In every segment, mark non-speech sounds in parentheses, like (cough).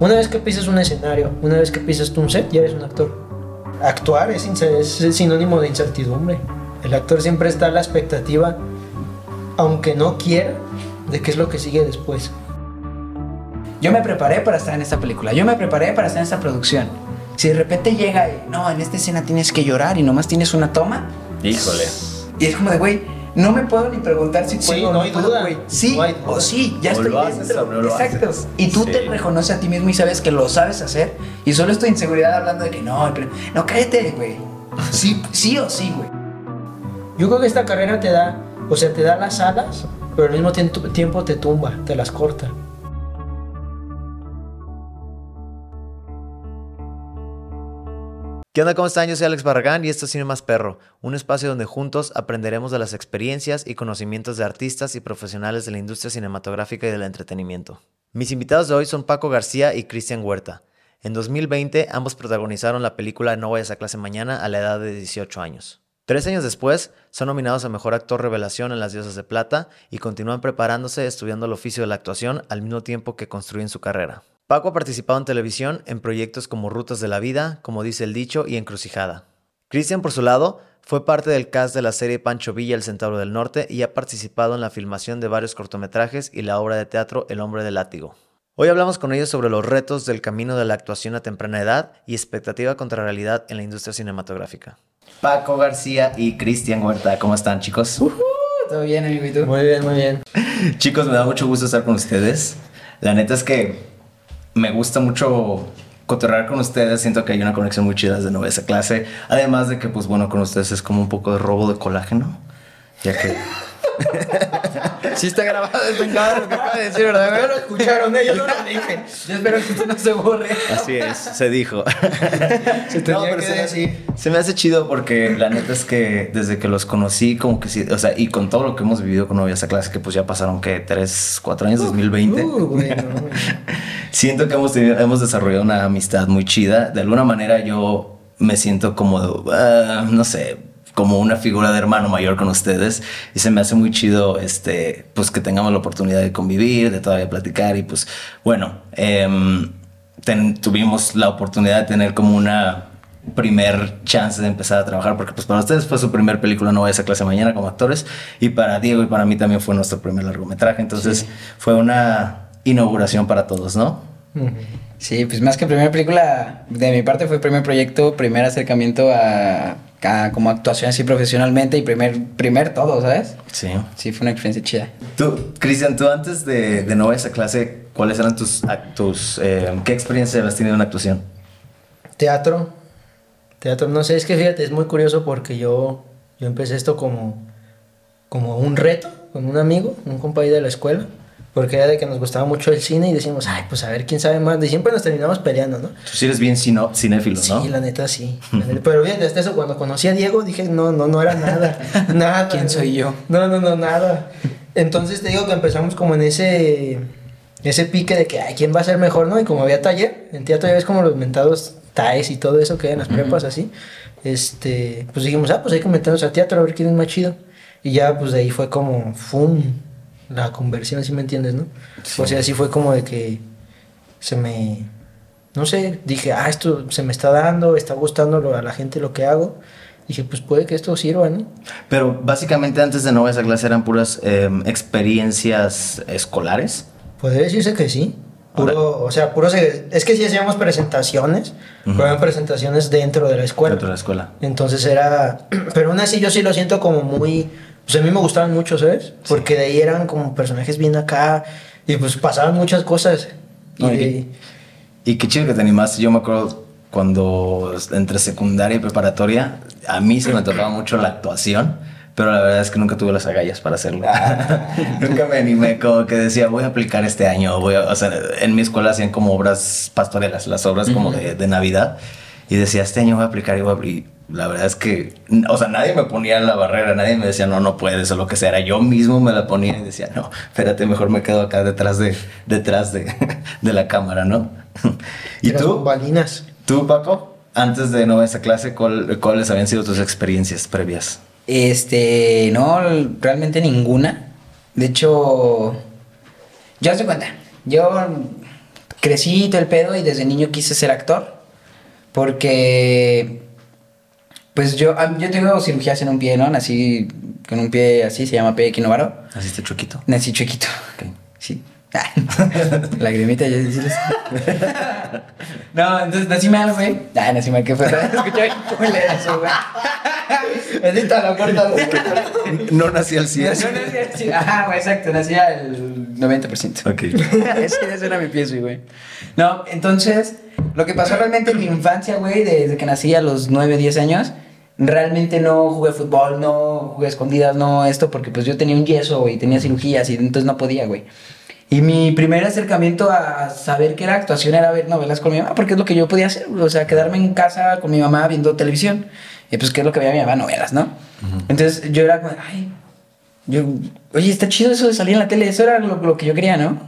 Una vez que pisas un escenario, una vez que pisas un set, ya eres un actor. Actuar es, es sinónimo de incertidumbre. El actor siempre está a la expectativa, aunque no quiera, de qué es lo que sigue después. Yo me preparé para estar en esta película, yo me preparé para estar en esta producción. Si de repente llega y, no, en esta escena tienes que llorar y nomás tienes una toma. Híjole. Y es como de, güey, no me puedo ni preguntar si puedo Sí, o no hay puedo, duda. Sí No hay o sí, ya O estoy lo haces dentro. o no lo Exacto. haces. Y tú Sí. te reconoces a ti mismo y sabes que lo sabes hacer. Y solo estoy inseguridad hablando de que no, pero- no, cállate, güey. Sí, sí o sí, güey. Yo creo que esta carrera te da, o sea, te da las alas, pero al mismo tiempo, tiempo te tumba, te las corta. ¿Qué onda? ¿Cómo están? Yo soy Alex Barragán y esto es Cine Más Perro, un espacio donde juntos aprenderemos de las experiencias y conocimientos de artistas y profesionales de la industria cinematográfica y del entretenimiento. Mis invitados de hoy son Paco García y Cristian Huerta. En 2020 ambos protagonizaron la película No vayas a clase mañana a la edad de 18 años. Tres años después, son nominados a Mejor Actor Revelación en Las Diosas de Plata y continúan preparándose estudiando el oficio de la actuación al mismo tiempo que construyen su carrera. Paco ha participado en televisión en proyectos como Rutas de la Vida, como dice el dicho, y Encrucijada. Cristian, por su lado, fue parte del cast de la serie Pancho Villa, El Centauro del Norte, y ha participado en la filmación de varios cortometrajes y la obra de teatro El Hombre del Látigo. Hoy hablamos con ellos sobre los retos del camino de la actuación a temprana edad y expectativa contra realidad en la industria cinematográfica. Paco García y Cristian Huerta, ¿cómo están, chicos? Todo bien, amigo, ¿y tú? Muy bien, muy bien. (laughs) Chicos, me da mucho gusto estar con ustedes. La neta es que me gusta mucho cotorrear con ustedes. Siento que hay una conexión muy chida desde nueva esa clase. Además de que, pues bueno, con ustedes es como un poco de robo de colágeno. Ya que. (laughs) Sí está grabado, es vengado lo que acaba de decir, ¿verdad? Lo escucharon, ¿eh? yo no lo (laughs) dije. Yo espero que esto no se borre. Así es, se dijo. (laughs) Se No, pero que se hace, se me hace chido porque la neta es que desde que los conocí, como que sí, o sea, y con todo lo que hemos vivido con novia esa clase, que pues ya pasaron, que ¿Tres, cuatro años, 2020. Uh, bueno, bueno. Siento que hemos, tenido- hemos desarrollado una amistad muy chida. De alguna manera yo me siento como, ah, no sé, como una figura de hermano mayor con ustedes. Y se me hace muy chido, este, pues que tengamos la oportunidad de convivir, de todavía platicar. Y pues, bueno, em, ten- tuvimos la oportunidad de tener como una primer chance de empezar a trabajar porque pues para ustedes fue su primer película no esa clase mañana como actores y para Diego y para mí también fue nuestro primer largometraje entonces fue una inauguración para todos no. Sí, pues más que primera película, de mi parte fue primer proyecto, primer acercamiento a, como actuación así profesionalmente y primer, primer todo, ¿sabes? sí Sí, fue una experiencia chida. tú Cristian tú antes de, de no esa clase cuáles eran tus ac- tus eh, qué experiencia habías tenido en actuación Teatro. Teatro, no sé, es que fíjate, es muy curioso porque yo, yo empecé esto como, como un reto con un amigo, un compañero de la escuela, porque era de que nos gustaba mucho el cine y decimos, ay, pues a ver quién sabe más, y siempre nos terminamos peleando, ¿no? tú sí eres bien cino- cinéfilo no Sí, la neta sí. (laughs) Pero fíjate, hasta eso, cuando conocí a Diego dije, no, no, no era nada. (laughs) nada. ¿Quién soy yo? No, no, no, nada. Entonces te digo que empezamos como en ese, ese pique de que, ay, ¿quién va a ser mejor, no? Y como había taller, en teatro ya ves como los mentados TAES y todo eso que hay en las prepas así. Este, pues dijimos, ah, pues hay que meternos al teatro a ver quién es más chido. Y ya, pues de ahí fue como, ¡fum! La conversión, si me entiendes, ¿no? O sea, así fue como de que se me no sé, dije, ah, esto se me está dando, está gustando a la gente lo que hago. Dije, pues puede que esto sirva, ¿no? pero básicamente antes de no esa clase eran puras em, experiencias escolares Puede decirse que sí. Puro, o sea, puro se- es que sí hacíamos presentaciones, pero eran presentaciones dentro de la escuela. dentro de la escuela Entonces era, (clears throat) pero aún así yo sí lo siento como muy, pues a mí me gustaban mucho, ¿sabes? Porque de ahí eran como personajes bien acá y pues pasaban muchas cosas. Y No, y- de- Y qué chido que te animaste. Yo me acuerdo cuando entre secundaria y preparatoria, a mí se me tocaba mucho la actuación, pero la verdad es que nunca tuve las agallas para hacerlo. (laughs) nunca me animé, como que decía, voy a aplicar este año. Voy a, o sea, en mi escuela hacían como obras pastorelas, las obras como de, de Navidad. Y decía, este año voy a aplicar y voy a abrir. La verdad es que, o sea, nadie me ponía en la barrera, nadie me decía, no, no puedes o lo que sea. Era yo mismo me la ponía y decía, no, espérate, mejor me quedo acá detrás de, detrás de, (laughs) de la cámara, ¿no? (laughs) ¿Y tú? bombalinas. ¿Tú, Paco? Antes de no esa clase, ¿cuál- ¿cuáles habían sido tus experiencias previas? Este, no, realmente ninguna. De hecho, yo de cuenta, yo crecí todo el pedo y desde niño quise ser actor. Porque, pues yo, ah, yo tengo cirugías en un pie, ¿no? Nací con un pie así, se llama pie equinovaro. Naciste chuequito. Nací chiquito. Ok. Sí. (laughs) Lagrimita, ya decirles. no, entonces nací mal, güey. Ah, nací mal, ¿qué fue? (laughs) Escuché culerazo, güey. (laughs) Bendita la puerta. No nací al 100. Nací- nací así. Ajá, güey, exacto, nací al 90%. Ok. Ese ese era mi pie, sí, güey. No, entonces, lo que pasó realmente en mi infancia, güey, desde que nací a los 9, 10 años, realmente no jugué fútbol, no jugué escondidas, no esto, porque pues yo tenía un yeso y tenía cirugías y entonces no podía, güey. Y mi primer acercamiento a saber qué era actuación era ver novelas con mi mamá, porque es lo que yo podía hacer, güey, o sea, quedarme en casa con mi mamá viendo televisión. Y pues, ¿qué es lo que veía mi mamá? Novelas, ¿no? Entonces yo era como, ay, yo, oye, está chido eso de salir en la tele, eso era lo, lo que yo quería, ¿no?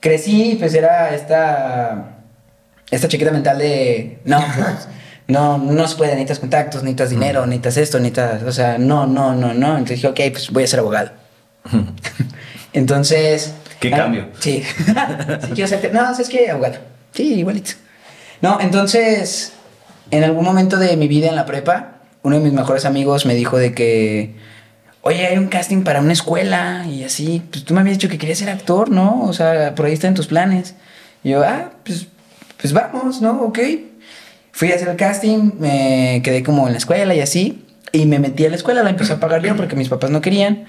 Crecí, y, pues era esta, esta chiquita mental de, no, pues, no, no se puede, necesitas contactos, necesitas dinero, necesitas esto, necesitas, o sea, no, no, no, no. Entonces dije, ok, pues voy a ser abogado. (laughs) Entonces... ¿Qué ah, cambio? Sí. (laughs) sí, quiero ser, no, ¿sabes qué? Abogado. Sí, igualito. No, entonces, en algún momento de mi vida en la prepa, uno de mis mejores amigos me dijo de que, oye, hay un casting para una escuela y así, pues tú me habías dicho que querías ser actor, ¿no? O sea, por ahí están tus planes. Y yo, ah, pues, pues vamos, ¿no? Ok. Fui a hacer el casting, me quedé como en la escuela y así, y me metí a la escuela, la empecé a pagar yo porque mis papás no querían.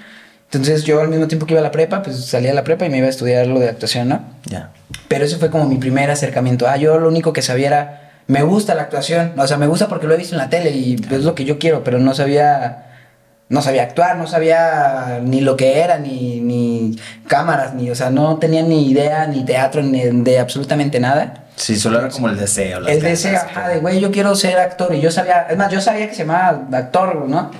Entonces yo al mismo tiempo que iba a la prepa, pues salía a la prepa y me iba a estudiar lo de actuación, ¿no? Ya. Pero eso fue como mi primer acercamiento. Ah, yo lo único que sabía era, me gusta la actuación. O sea, me gusta porque lo he visto en la tele y es lo que yo quiero, pero no sabía, no sabía actuar, no sabía ni lo que era, ni, ni cámaras, ni, o sea, no tenía ni idea, ni teatro, ni de absolutamente nada. Sí, solo era como el deseo. las El ganas, deseo, ajá, de güey, yo quiero ser actor. Y yo sabía, es más, yo sabía que se llamaba actor, ¿no?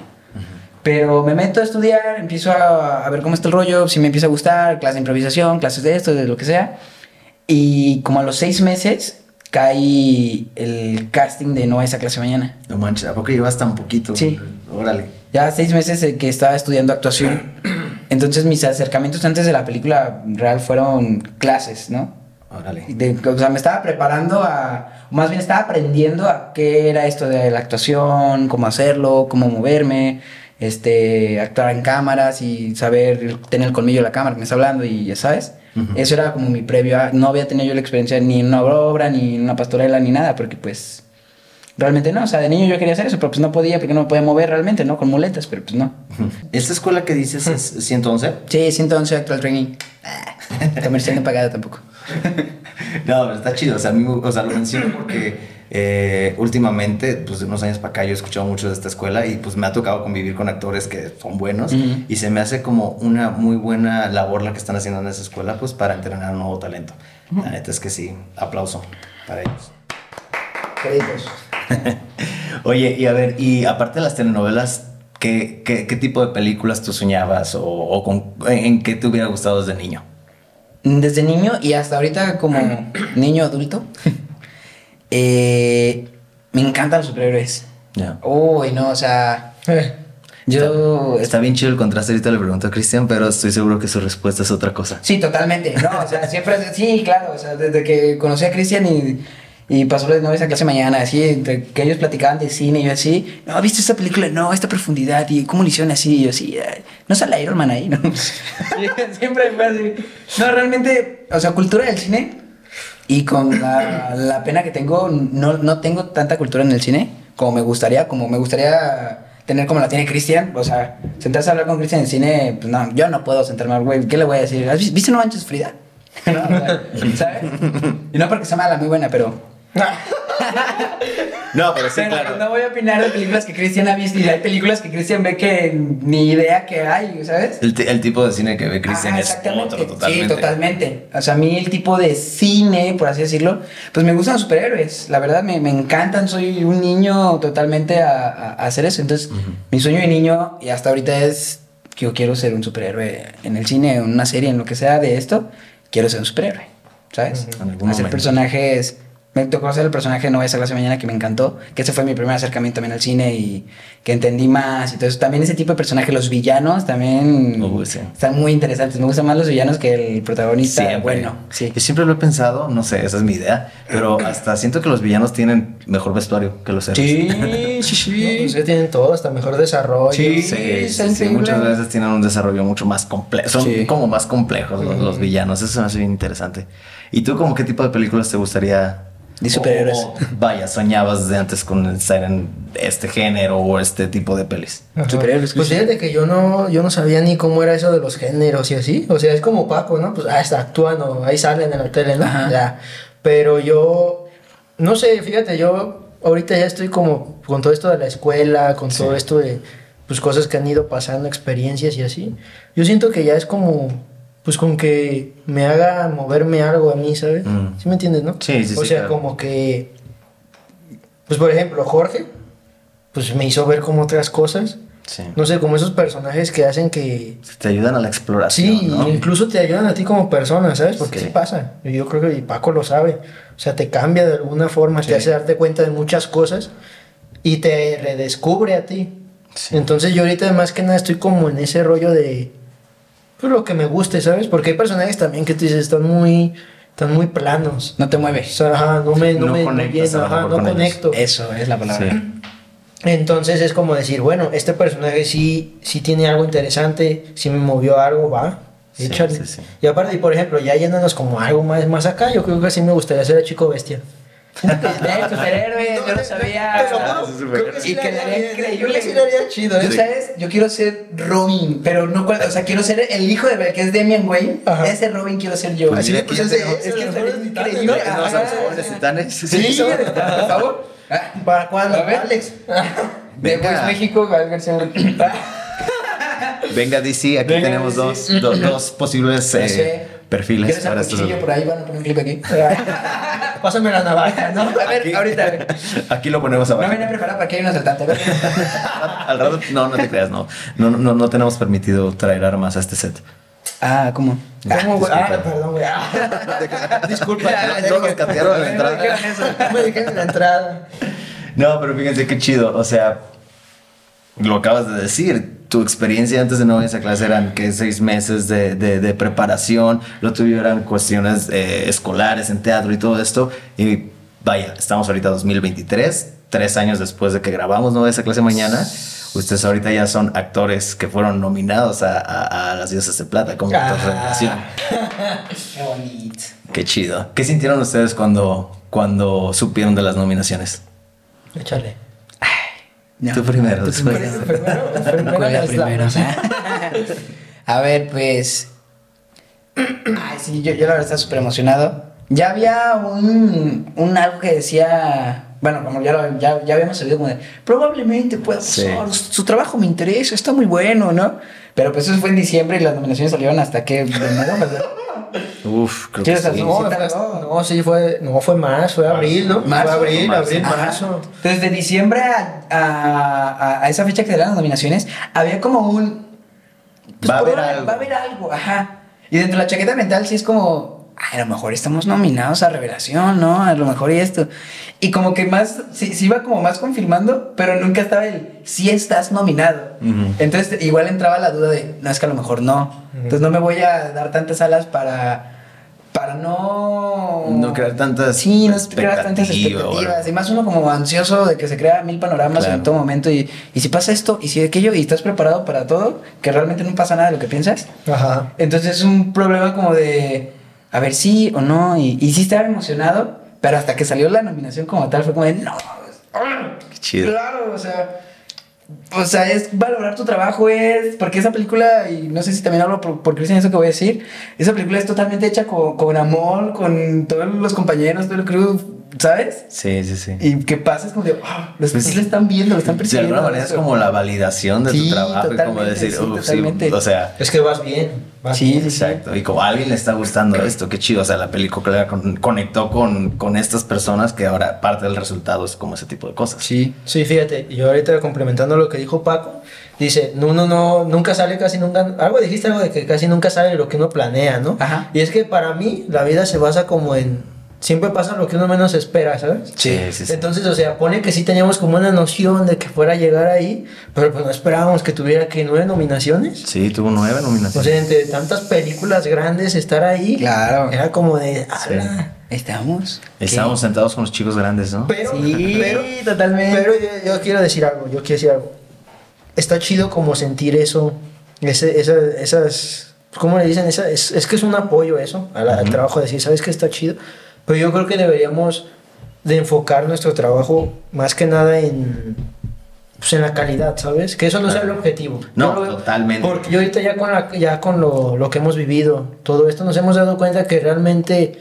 Pero me meto a estudiar, empiezo a, a ver cómo está el rollo, si me empieza a gustar, clases de improvisación, clases de esto, de lo que sea. Y como a los seis meses cae el casting de No a esa clase mañana. No manches, ¿a poco llevas tan poquito? Sí. Órale. Ya seis meses que estaba estudiando actuación. (clears throat) Entonces mis acercamientos antes de la película real fueron clases, ¿no? Órale. De- o sea, me estaba preparando a, más bien estaba aprendiendo a qué era esto de la actuación, cómo hacerlo, cómo moverme, este, actuar en cámaras y saber tener el colmillo de la cámara que me está hablando y ya sabes. Eso era como mi previo, a- no había tenido yo la experiencia ni en una obra, ni en una pastorela, ni nada, porque pues realmente no, o sea, de niño yo quería hacer eso, pero pues no podía porque no me podía mover realmente, ¿no? Con muletas, pero pues no. ¿Esta escuela que dices es (laughs) 111? Sí, 111 actual training. Ah, comercial no pagado tampoco. (laughs) No, pero está chido. O sea, a mí, o sea, lo menciono porque eh, últimamente, pues de unos años para acá, yo he escuchado mucho de esta escuela y pues me ha tocado convivir con actores que son buenos y se me hace como una muy buena labor la que están haciendo en esa escuela, pues para entrenar un nuevo talento. La neta es que sí, aplauso para ellos. Créditos. (laughs) Oye, y a ver, y aparte de las telenovelas, ¿qué, qué, qué tipo de películas tú soñabas o, o con, en qué te hubiera gustado desde niño? Desde niño y hasta ahorita como (clears throat) niño adulto, eh, me encantan los superhéroes. Ya. Uy, no, o sea, yo... Está bien chido el contraste, ahorita le pregunto a Cristian, pero estoy seguro que su respuesta es otra cosa. Sí, totalmente. No, o sea, siempre... Sí, claro, o sea, desde que conocí a Cristian y, y pasó la novia esa clase mañana, así, entre que ellos platicaban de cine y yo así, no, ¿viste esta película? No, esta profundidad y cómo lo hicieron así, y yo así, "Ay, no sale Iron Man ahí, (laughs) ¿no? (laughs) Siempre fue así. No, realmente, o sea, cultura del cine y con la, la pena que tengo, no, no tengo tanta cultura en el cine como me gustaría, como me gustaría tener como la tiene Cristian, o sea, sentarse a hablar con Cristian en cine, pues no, yo no puedo sentarme güey, ¿qué le voy a decir? ¿Has vis- ¿Viste No Manches Frida? (laughs) No, o sea, ¿Sabes? Y no porque sea mala, muy buena, pero... No, pero pero No voy a opinar de películas que Cristian ha visto y hay películas que Cristian ve que ni idea que hay, ¿sabes? El, ti- el tipo de cine que ve Cristian es otro totalmente. Sí, totalmente. O sea, a mí el tipo de cine, por así decirlo, pues me gustan los superhéroes. La verdad, me, me encantan. Soy un niño totalmente a, a- a hacer eso. Entonces, mi sueño de niño, y hasta ahorita es que yo quiero ser un superhéroe en el cine, en una serie, en lo que sea de esto. Quiero ser un superhéroe, ¿sabes? Hacer momento. personajes Me tocó hacer el personaje de No esa clase mañana que me encantó, que ese fue mi primer acercamiento también al cine y que entendí más eso. También ese tipo de personajes, los villanos también Uy, sí. están muy interesantes. Me gustan más los villanos que el protagonista. Siempre. Bueno, sí. Yo siempre lo he pensado, no sé, esa es mi idea, pero hasta siento que los villanos tienen mejor vestuario que los héroes. Sí, (laughs) sí, No, sí. pues ya tienen todo, hasta mejor desarrollo. Sí. Sí, sí, muchas veces tienen un desarrollo mucho más complejo. Son Sí. como más complejos los, los villanos. Eso me hace bien interesante. ¿Y tú, como qué tipo de películas te gustaría? De superhéroes. o- vaya, soñabas de antes con estar en este género o este tipo de pelis. Ajá. Superhéroes, Pues sí. fíjate que yo no, yo no sabía ni cómo era eso de los géneros y así. O sea, es como Paco, ¿no? Pues ah, está actuando, ahí salen en la tele, ¿no? Ajá. Ya. Pero yo, no sé, fíjate, yo ahorita ya estoy como con todo esto de la escuela, con todo esto de pues cosas que han ido pasando, experiencias y así. Yo siento que ya es como, pues con que me haga moverme algo a mí, ¿sabes? Mm. ¿Sí me entiendes, no? Sí, sí, O sí, sea, claro. como que, pues por ejemplo, Jorge, pues me hizo ver como otras cosas. Sí. No sé, como esos personajes que hacen que... Te ayudan a la exploración, Sí, ¿no? incluso te ayudan a ti como persona, ¿sabes? Porque Sí. sí, pasa. Yo creo que Paco lo sabe. O sea, te cambia de alguna forma, Sí. te hace darte cuenta de muchas cosas y te redescubre a ti. Entonces yo ahorita más que nada estoy como en ese rollo de... Pues lo que me guste, ¿sabes? Porque hay personajes también que tú dices, están muy... Están muy planos. No te O mueves. sea, ajá, no me, no No me conectas lleno, ajá, no con ellos. conecto. Eso es la palabra. Sí. Entonces es como decir, bueno, este personaje sí, sí tiene algo interesante, sí me movió algo, va, Sí, échale. sí, sí. Y aparte, por ejemplo, ya yéndonos como algo más, más acá, yo creo que sí me gustaría ser el chico bestia. (laughs) De superhéroe, yo no sabía. Que sí Y quedaría que increíble. sí le haría chido, Yo, ¿eh? ¿sabes? Yo quiero ser Robin, pero no cual- O sea, quiero ser el hijo de que es Damian Wayne. Ajá. Ese Robin quiero ser yo. Pues Así pues tenemos- es que increíble. ¿no? ¿No jóvenes titanes? Sí, por favor. Ah, ¿Para cuándo? A ver. Alex. De México. Venga, DC, aquí Venga, tenemos DC. dos, do- dos posibles eh. Perfiles ¿Quieres para estos. cuchillo por ahí? Van a poner un clip aquí. (laughs) Pásame la navaja, ¿no? A ver, ahorita. a (laughs) ver. Aquí lo ponemos No abajo. venía preparado para que hay un asaltante. A ver. (laughs) Al rato, no, no te creas, no. No, no, no tenemos permitido traer armas a este set. Ah, ¿cómo? ¿Cómo, güey? Ah, perdón, güey. Ah. Disculpa. No, no nos catearon en la entrada. No me dijeron en la entrada. No, pero fíjense qué chido. O sea, lo acabas de decir. Tu experiencia antes de no esa clase eran que seis meses de, de- de preparación. Lo tuyo eran cuestiones eh, escolares en teatro y todo esto. Y vaya, estamos ahorita 2023, tres años después de que grabamos no esa clase mañana. Ustedes ahorita ya son actores que fueron nominados a, a- a las Diosas de Plata como Ah. revelación. (laughs) Qué bonito. Qué chido. ¿Qué sintieron ustedes cuando, cuando supieron de las nominaciones? Échale. No. Tú primero, Tú después. primero. Primero, No primero primero. (laughs) A ver, pues. Ay, sí, yo, yo la verdad estaba súper emocionado. Ya había un, un algo que decía. Bueno, como ya, lo- ya, ya habíamos sabido, como de. Probablemente pueda Sí. pasar. Su, su trabajo me interesa, está muy bueno, ¿no? Pero pues eso fue en diciembre y las nominaciones salieron hasta que. ¿verdad? Uf, creo que ¿Quieres sí. hacer- No, Sí, fue- tardó. no, sí fue, no fue más, fue abril, ¿no? Marzo, fue abril, marzo. abril, marzo. Entonces, de diciembre a, a- a- esa fecha que salieron las nominaciones, había como un. pues, Va a haber algo. Va a haber algo, ajá. Y dentro de la chaqueta mental sí es como. "Ay, a lo mejor estamos nominados a Revelación, ¿no? A lo mejor y esto. Y como que más. Sí, sí iba como más confirmando, pero nunca estaba el. Sí estás nominado. Entonces, igual entraba la duda de. No, es que a lo mejor no. Entonces, no me voy a dar tantas alas para. Para no. No crear tantas Sí, no crear tantas expectativas. Y más uno como ansioso de que se crea mil panoramas Claro. en todo momento. Y, y si pasa esto, y si aquello, y estás preparado para todo, que realmente no pasa nada de lo que piensas. Ajá. Entonces es un problema como de. A ver, sí o no. Y, y sí estaba emocionado, pero hasta que salió la nominación como tal, fue como de. No. Qué chido. Claro, o sea. O sea, es valorar tu trabajo, es. Porque esa película, y no sé si también hablo por, por Cristian eso que voy a decir, esa película es totalmente hecha con, con amor, con todos los compañeros, todo el crew, ¿sabes? Sí, sí, sí. Y que pasa es como de, wow, los Pues, sí lo están viendo, lo están De percibiendo. alguna manera es como la validación de Sí, tu trabajo y como decir, sí, "Uf, sí, totalmente. o sea, Es que vas bien. Vas Sí, bien. sí, sí. exacto. Y como a alguien le está gustando esto, qué chido. O sea, la película con- conectó con, con estas personas que ahora parte del resultado es como ese tipo de cosas. Sí. Sí, fíjate, yo ahorita complementando lo que dijo Paco, dice, no, no, no, nunca sale casi nunca, algo dijiste algo de que casi nunca sale lo que uno planea, ¿no? Ajá. Y es que para mí la vida se basa como en, siempre pasa lo que uno menos espera, ¿sabes? Sí, sí, sí. Entonces, o sea, pone que sí teníamos como una noción de que fuera a llegar ahí, pero pues no esperábamos que tuviera que nueve nominaciones. Sí, tuvo nueve O nominaciones. sea, entre tantas películas grandes estar ahí, Claro. era como de, "Ala". Estamos. Estábamos sentados con los chicos grandes, ¿no? Pero, Sí, pero, totalmente. pero yo, yo quiero decir algo, yo quiero decir algo. Está chido como sentir eso, ese, esa, esas, ¿cómo le dicen? Esa, es, es que es un apoyo eso, al, al trabajo, decir, ¿sabes que está chido? Pero yo creo que deberíamos de enfocar nuestro trabajo más que nada en, pues, en la calidad, ¿sabes? Que eso no sea el objetivo. No, Yo totalmente. Porque yo ahorita ya con, la, ya con lo, lo que hemos vivido, todo esto, nos hemos dado cuenta que realmente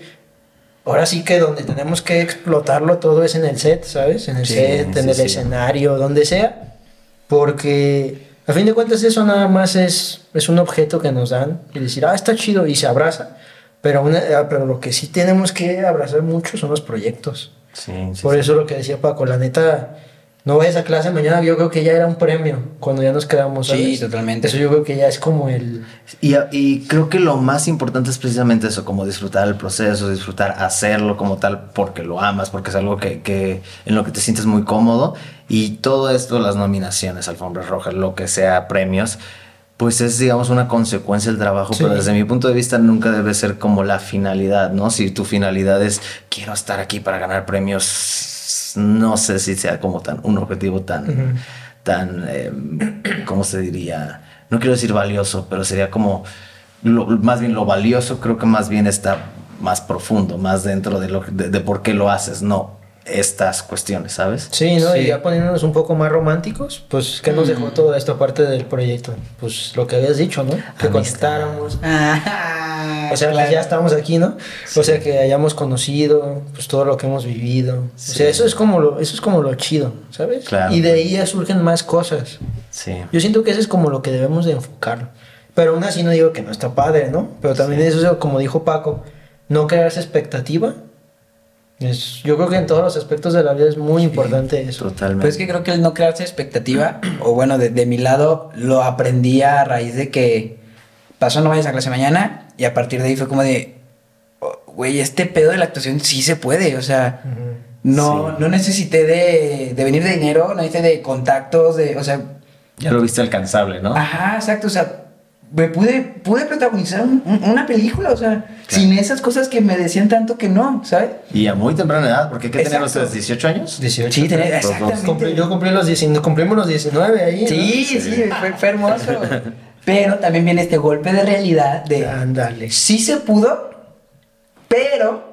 ahora sí que donde tenemos que explotarlo todo es en el set, ¿sabes? En el Sí, set, en sí, el sí. escenario, donde sea. Porque a fin de cuentas eso nada más es, es un objeto que nos dan y decir, ah, está chido y se abraza. Pero, una- ah, pero lo que sí tenemos que abrazar mucho son los proyectos. Sí, sí, Por sí. eso lo que decía Paco, la neta, no vayas a clase mañana, yo creo que ya era un premio cuando ya nos quedamos. Sí, ¿sabes? totalmente. Eso yo creo que ya es como el... Y, y creo que lo más importante es precisamente eso, como disfrutar el proceso, disfrutar hacerlo como tal porque lo amas, porque es algo que, que en lo que te sientes muy cómodo. Y todo esto, las nominaciones, alfombras rojas, lo que sea, premios, pues es, digamos, una consecuencia del trabajo, Sí. pero desde mi punto de vista nunca debe ser como la finalidad, ¿no? Si tu finalidad es, quiero estar aquí para ganar premios, no sé si sea como tan, un objetivo tan, tan, eh, ¿cómo se diría? No quiero decir valioso, pero sería como, lo- más bien lo valioso creo que más bien está más profundo, más dentro de, lo, de, de por qué lo haces, no estas cuestiones, ¿sabes? Sí, ¿no? Sí. Y ya poniéndonos un poco más románticos, pues, ¿qué nos dejó toda esta parte del proyecto? Pues lo que habías dicho, ¿no? Que Amistad. contestáramos. Ah, O sea, claro. que ya estamos aquí, ¿no? O sea, que hayamos conocido, pues todo lo que hemos vivido. O Sí. sea, eso es como lo, eso es como lo chido, ¿sabes? Claro. Y de ahí ya surgen más cosas. Sí. Yo siento que eso es como lo que debemos de enfocar. Pero aún así no digo que no está padre, ¿no? Pero también eso, como dijo Paco, no crearse expectativa. Es, yo creo que en todos los aspectos de la vida es muy importante eso. Totalmente. Pues es que creo que el no crearse expectativa, (clears throat) o bueno, de, de mi lado, lo aprendí a raíz de que pasó no vayas a clase mañana, y a partir de ahí fue como de, oh, güey, este pedo de la actuación sí se puede, o sea, no, Sí. no necesité de, de venir de dinero, no necesité de contactos, de, o sea, ya lo viste alcanzable, ¿no? Ajá, exacto, o sea, pude, pude protagonizar un- un- una película, o sea, sin esas cosas que me decían tanto que no, ¿sabes? Y a muy temprana edad, porque ¿qué tenían ustedes? ¿18 años? 18. Sí, tenés- dos. exactamente. Cumplí- yo cumplí los 19, cumplimos los 19 ahí. ¿no? Sí, sí, fue, fue hermoso. (laughs) Pero también viene este golpe de realidad de Ándale. sí se pudo, pero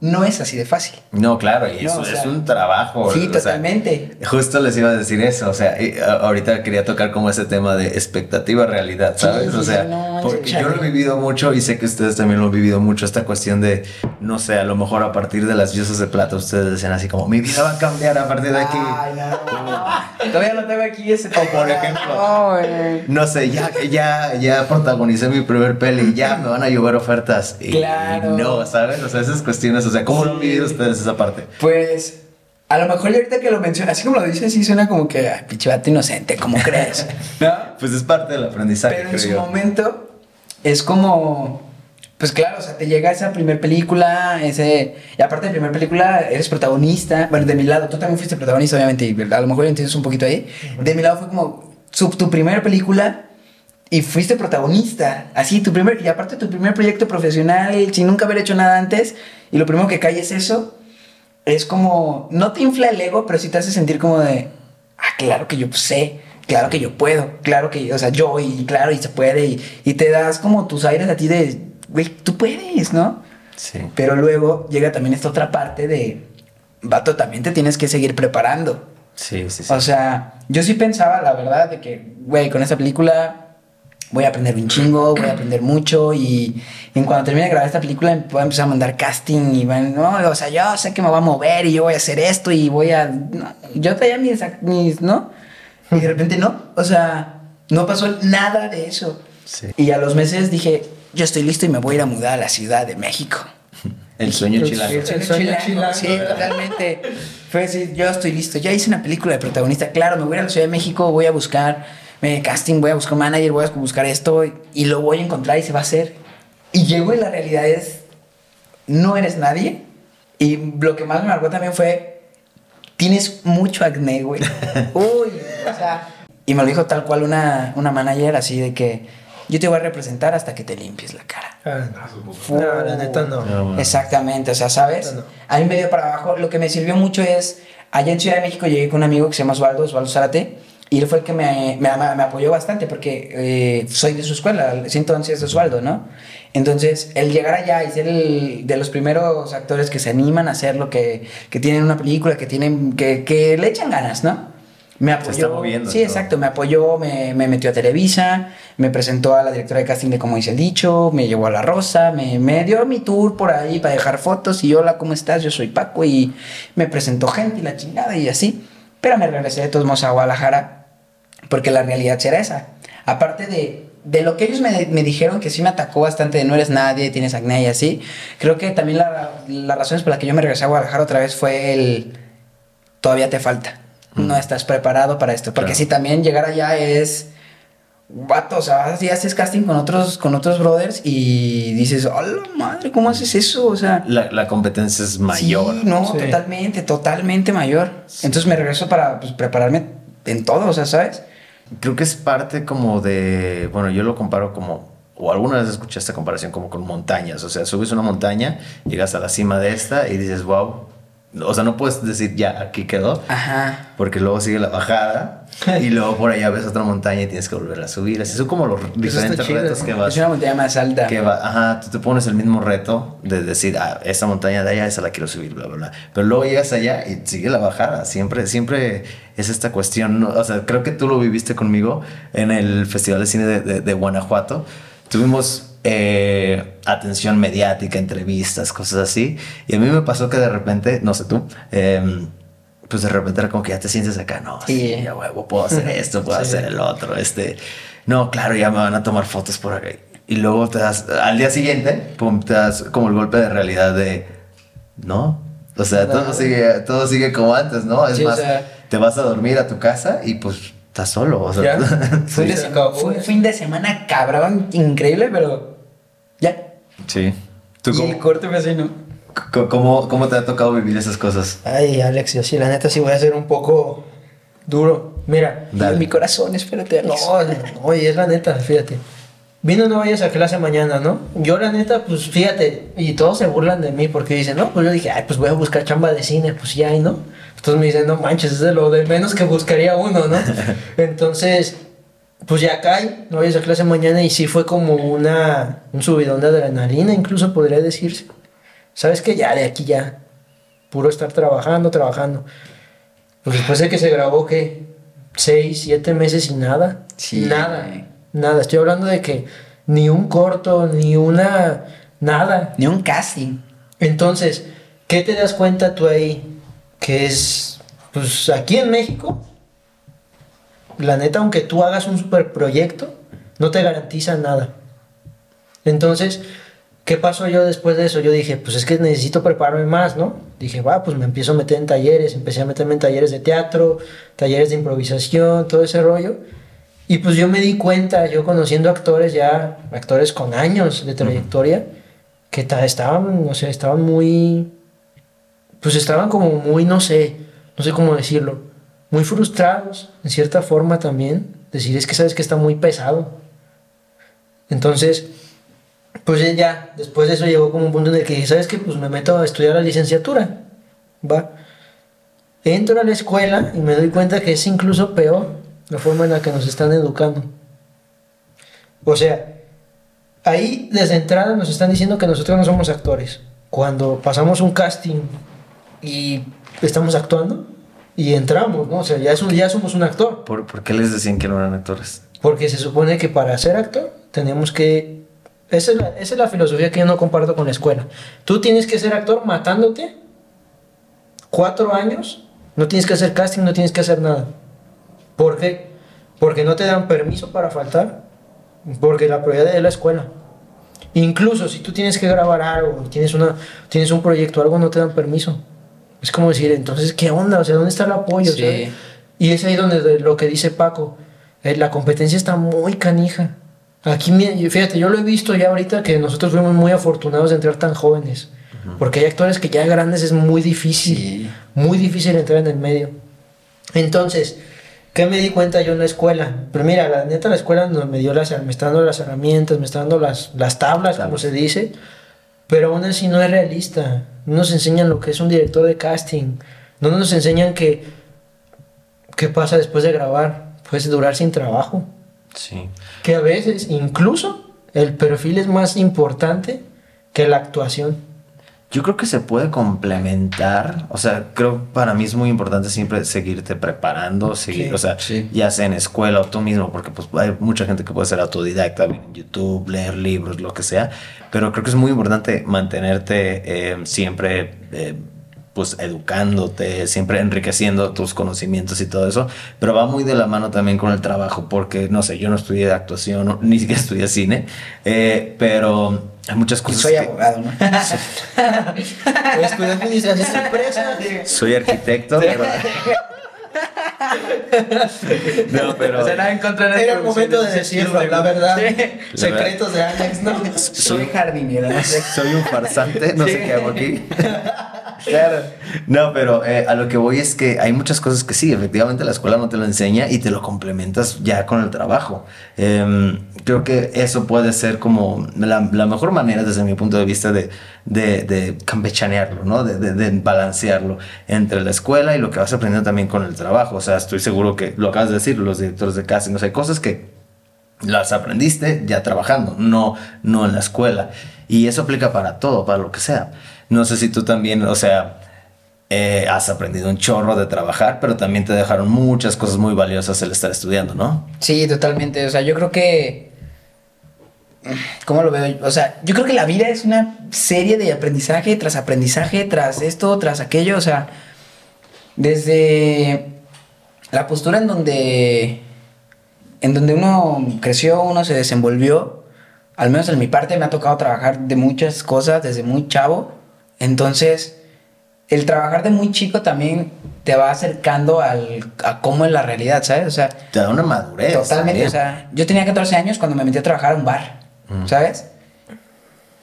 no es así de fácil. No, claro, y No, eso o sea, es un trabajo. Sí, sea, totalmente. Justo les iba a decir eso, o sea, ahorita quería tocar como ese tema de expectativa realidad, ¿sabes? Sí, o sea, no, porque yo lo he vivido mucho y sé que ustedes también lo han vivido mucho, esta cuestión de, no sé, a lo mejor a partir de las diosas de plata ustedes decían así como, mi vida va a cambiar a partir de aquí. Ay, no. Todavía no tengo aquí ese O por ejemplo. (laughs) No, sé, ya, ya, ya protagonicé mi primer peli, ya me van a llover ofertas. Y Claro. no, ¿sabes? O sea, esas cuestiones, o sea, ¿cómo lo han vivido ustedes esa parte? Pues, a lo mejor ya ahorita que lo mencionas, así como lo dices, sí suena como que, ay, pinche vato inocente, ¿cómo (laughs) crees? ¿No? Pues es parte del aprendizaje, Pero en creo su yo. momento es como, pues claro, o sea, te llega esa primer película, ese, y aparte de primer película eres protagonista, bueno, de mi lado, tú también fuiste protagonista, obviamente, y a lo mejor entiendes un poquito ahí, de mi lado fue como su, tu primera película y fuiste protagonista, así, tu primer, y aparte tu primer proyecto profesional, sin nunca haber hecho nada antes, y lo primero que cae es eso, es como, no te infla el ego, pero sí te hace sentir como de, ah, claro que yo sé, claro que yo puedo, claro que, o sea, yo, y claro, y se puede, y, y te das como tus aires a ti de, güey, tú puedes, ¿no? Sí. Pero luego llega también esta otra parte de, vato, también te tienes que seguir preparando. Sí, sí, sí. O sea, yo sí pensaba, la verdad, de que, güey, con esta película voy a aprender un chingo, voy a aprender mucho y en cuando termine de grabar esta película voy a empezar a mandar casting y van, no, o sea, yo sé que me voy a mover y yo voy a hacer esto y voy a... no, yo traía mis, mis, ¿no? Y de repente no, o sea, no pasó nada de eso. Sí. Y a los meses dije, yo estoy listo y me voy a ir a mudar a la Ciudad de México. El sueño chilango. El sueño chilango. Sí, totalmente. Fue decir, yo estoy listo. Ya hice una película de protagonista. Claro, me voy a ir a la Ciudad de México, voy a buscar eh, casting, voy a buscar manager, voy a buscar esto y lo voy a encontrar y se va a hacer. Y llego y la realidad es, no eres nadie Y lo que más me marcó también fue, tienes mucho acné, güey. (laughs) Uy, o sea, y me lo dijo tal cual una, una manager así de que yo te voy a representar hasta que te limpies la cara. Ah, no. No, la neta no. No, man. Exactamente, o sea, ¿sabes? A mí me dio para abajo. Lo que me sirvió mucho es, allá en Ciudad de México llegué con un amigo que se llama Osvaldo, Osvaldo Zárate, y él fue el que me, me, me apoyó bastante porque eh, soy de su escuela, ese entonces de Osvaldo, ¿no? Entonces, el llegar allá y ser el, de los primeros actores que se animan a hacer lo que, que tienen una película, que, tienen, que, que le echan ganas, ¿no? Me apoyó. está moviendo Sí, todo. exacto, me apoyó, me, me metió a Televisa, me presentó a la directora de casting de Como dice el dicho, me llevó a La Rosa, me, me dio mi tour por ahí para dejar fotos y hola, ¿cómo estás? Yo soy Paco y me presentó gente y la chingada y así. Pero me regresé de todos modos a Guadalajara porque la realidad era esa. Aparte de, de lo que ellos me, me dijeron, que sí me atacó bastante de no eres nadie, tienes acné y así, creo que también la, las razones por las que yo me regresé a Guadalajara otra vez fue el todavía te falta. No estás preparado para esto. Porque Claro. si también llegar allá es. Vato, o sea, vas y haces casting con otros, con otros brothers y dices, hola madre, ¿cómo haces eso? O sea, La, la competencia es mayor. Sí, no, Sí. totalmente, totalmente mayor. Entonces me regreso para pues, prepararme en todo, o sea, ¿sabes? Creo que es parte como de, bueno, yo lo comparo como, o alguna vez escuché esta comparación como con montañas, o sea, subes una montaña, llegas a la cima de esta y dices, wow, o sea, no puedes decir ya, aquí quedó, Ajá. porque luego sigue la bajada y luego por allá ves otra montaña y tienes que volver a subir, así son como los diferentes chido, retos que vas. Es una montaña más alta. Que va, ajá, tú te pones el mismo reto de decir, ah, esta montaña de allá, esa la quiero subir, bla, bla, bla. Pero luego llegas allá y sigue la bajada. Siempre, siempre es esta cuestión. O sea, creo que tú lo viviste conmigo en el Festival de Cine de, de- de Guanajuato. Tuvimos eh, atención mediática, entrevistas, cosas así. Y a mí me pasó que de repente, no sé tú, em, pues de repente era como que ya te sientes acá, no, sí, Sí. ya huevo, puedo hacer (laughs) esto, puedo Sí. hacer el otro, este, no, claro, ya me van a tomar fotos por acá. Y luego te das, al día siguiente, pum, te das como el golpe de realidad de, no, o sea, todo sigue, todo sigue como antes, ¿no? Es más, sea- te vas a dormir a tu casa y pues estás solo, o sea, Ya. Fue, (laughs) un Sí, fue un güey. fin de semana cabrón, increíble, pero ya. sí. ¿Tú y el cómo, corte fue así, ¿no? co- cómo, cómo te ha tocado vivir esas cosas? Ay, Alex, yo sí, la neta sí voy a ser un poco duro. Mira, Dale. Mi corazón, espérate, no, Alex. no, oye, es la neta, fíjate. Vino no vayas a clase mañana, ¿no? Yo la neta, pues fíjate, y todos se burlan de mí porque dicen, no, pues yo dije, ay, pues voy a buscar chamba de cine, pues ya hay, ¿no? Entonces me dicen, no manches, es de lo de menos que buscaría uno, ¿no? (laughs) Entonces, pues ya cae, no vayas a clase mañana y sí fue como una, un subidón de adrenalina, incluso podría decirse. ¿Sabes que Ya de aquí ya, puro estar trabajando, trabajando. Pues después de que se grabó, ¿qué? Seis, siete meses y nada. Sí, nada. Nada. Estoy hablando de que ni un corto, ni una. Nada. Ni un casting. Entonces, ¿qué te das cuenta tú ahí? Que es. Pues aquí en México, la neta, aunque tú hagas un super proyecto, no te garantiza nada. Entonces, ¿qué pasó yo después de eso? Yo dije, pues es que necesito prepararme más, ¿no? Dije, va, pues me empiezo a meter en talleres, empecé a meterme en talleres de teatro, talleres de improvisación, todo ese rollo. Y pues yo me di cuenta, yo conociendo actores ya, actores con años de trayectoria, que ta- estaban, o sea, estaban muy, pues estaban como muy, no sé, no sé cómo decirlo, muy frustrados, en cierta forma también. Decir, es que sabes que está muy pesado. Entonces, pues ya, después de eso llegó como un punto en el que dije, ¿sabes qué? Pues me meto a estudiar la licenciatura. Va. Entro a la escuela y me doy cuenta que es incluso peor la forma en la que nos están educando. O sea, ahí desde entrada nos están diciendo que nosotros no somos actores. Cuando pasamos un casting y estamos actuando y entramos, ¿no? O sea, ya, es un- ya somos un actor. ¿Por, por qué les decían que no eran actores? Porque se supone que para ser actor tenemos que... Esa es, la, esa es la filosofía que yo no comparto con la escuela. Tú tienes que ser actor matándote cuatro años, no tienes que hacer casting, no tienes que hacer nada. ¿Por qué? Porque no te dan permiso para faltar, porque la prioridad es la escuela. Incluso si tú tienes que grabar algo, tienes, una, tienes un proyecto, algo, no te dan permiso. Es como decir, entonces, ¿qué onda? O sea, ¿dónde está el apoyo? Sí. Y es ahí donde de- lo que dice Paco, eh, la competencia está muy canija. Aquí, fíjate, yo lo he visto ya ahorita que nosotros fuimos muy afortunados de entrar tan jóvenes. Porque hay actores que ya grandes es muy difícil, Sí. muy difícil entrar en el medio. Entonces, ¿qué me di cuenta yo en la escuela? Pero mira, la neta la escuela me dio las, me está dando las herramientas, me está dando las, las tablas, como Tablas. se dice, pero aún así no es realista. No nos enseñan lo que es un director de casting, no nos enseñan que qué pasa después de grabar, puedes durar sin trabajo. Sí. Que a veces incluso el perfil es más importante que la actuación. Yo creo que se puede complementar, o sea, creo para mí es muy importante siempre seguirte preparando, seguir, Sí, o sea, sí. ya sea en escuela o tú mismo, porque pues hay mucha gente que puede ser autodidacta, en YouTube, leer libros, lo que sea, pero creo que es muy importante mantenerte eh, siempre, eh, pues, educándote, siempre enriqueciendo tus conocimientos y todo eso, pero va muy de la mano también con el trabajo, porque, no sé, yo no estudié actuación, ni siquiera estudié cine, eh, pero hay muchas Y cosas soy que- abogado, ¿no? Estudié administración de empresas. Soy arquitecto, pero... (laughs) no, pero... O sea, nada en contra de las Era el momento de decirlo, la verdad. Sí. Secretos de Alex, ¿no? Soy no sé. soy un farsante, no sé qué hago aquí. (laughs) Claro. No, pero eh, a lo que voy es que hay muchas cosas que sí, efectivamente la escuela no te lo enseña y te lo complementas ya con el trabajo. Em, creo que eso puede ser como la, la mejor manera desde mi punto de vista de, de, de campechanearlo, ¿no? De, de- balancearlo entre la escuela y lo que vas aprendiendo también con el trabajo. O sea, estoy seguro que lo acabas de decir, los directores de casting, o sea, hay cosas que las aprendiste ya trabajando, no, no en la escuela. Y eso aplica para todo, para lo que sea. No sé si tú también, o sea, eh, has aprendido un chorro de trabajar, pero también te dejaron muchas cosas muy valiosas el estar estudiando, ¿no? Sí, totalmente. O sea, yo creo que. ¿Cómo lo veo? O sea, yo creo que la vida es una serie de aprendizaje tras aprendizaje, tras esto, tras aquello. O sea, desde la postura en donde. En donde uno creció, uno se desenvolvió. Al menos en mi parte me ha tocado trabajar de muchas cosas desde muy chavo. Entonces, el trabajar de muy chico también te va acercando al, a cómo es la realidad, ¿sabes? O sea, Te da una madurez. Totalmente, también. o sea, yo tenía 14 años cuando me metí a trabajar a un bar, ¿sabes?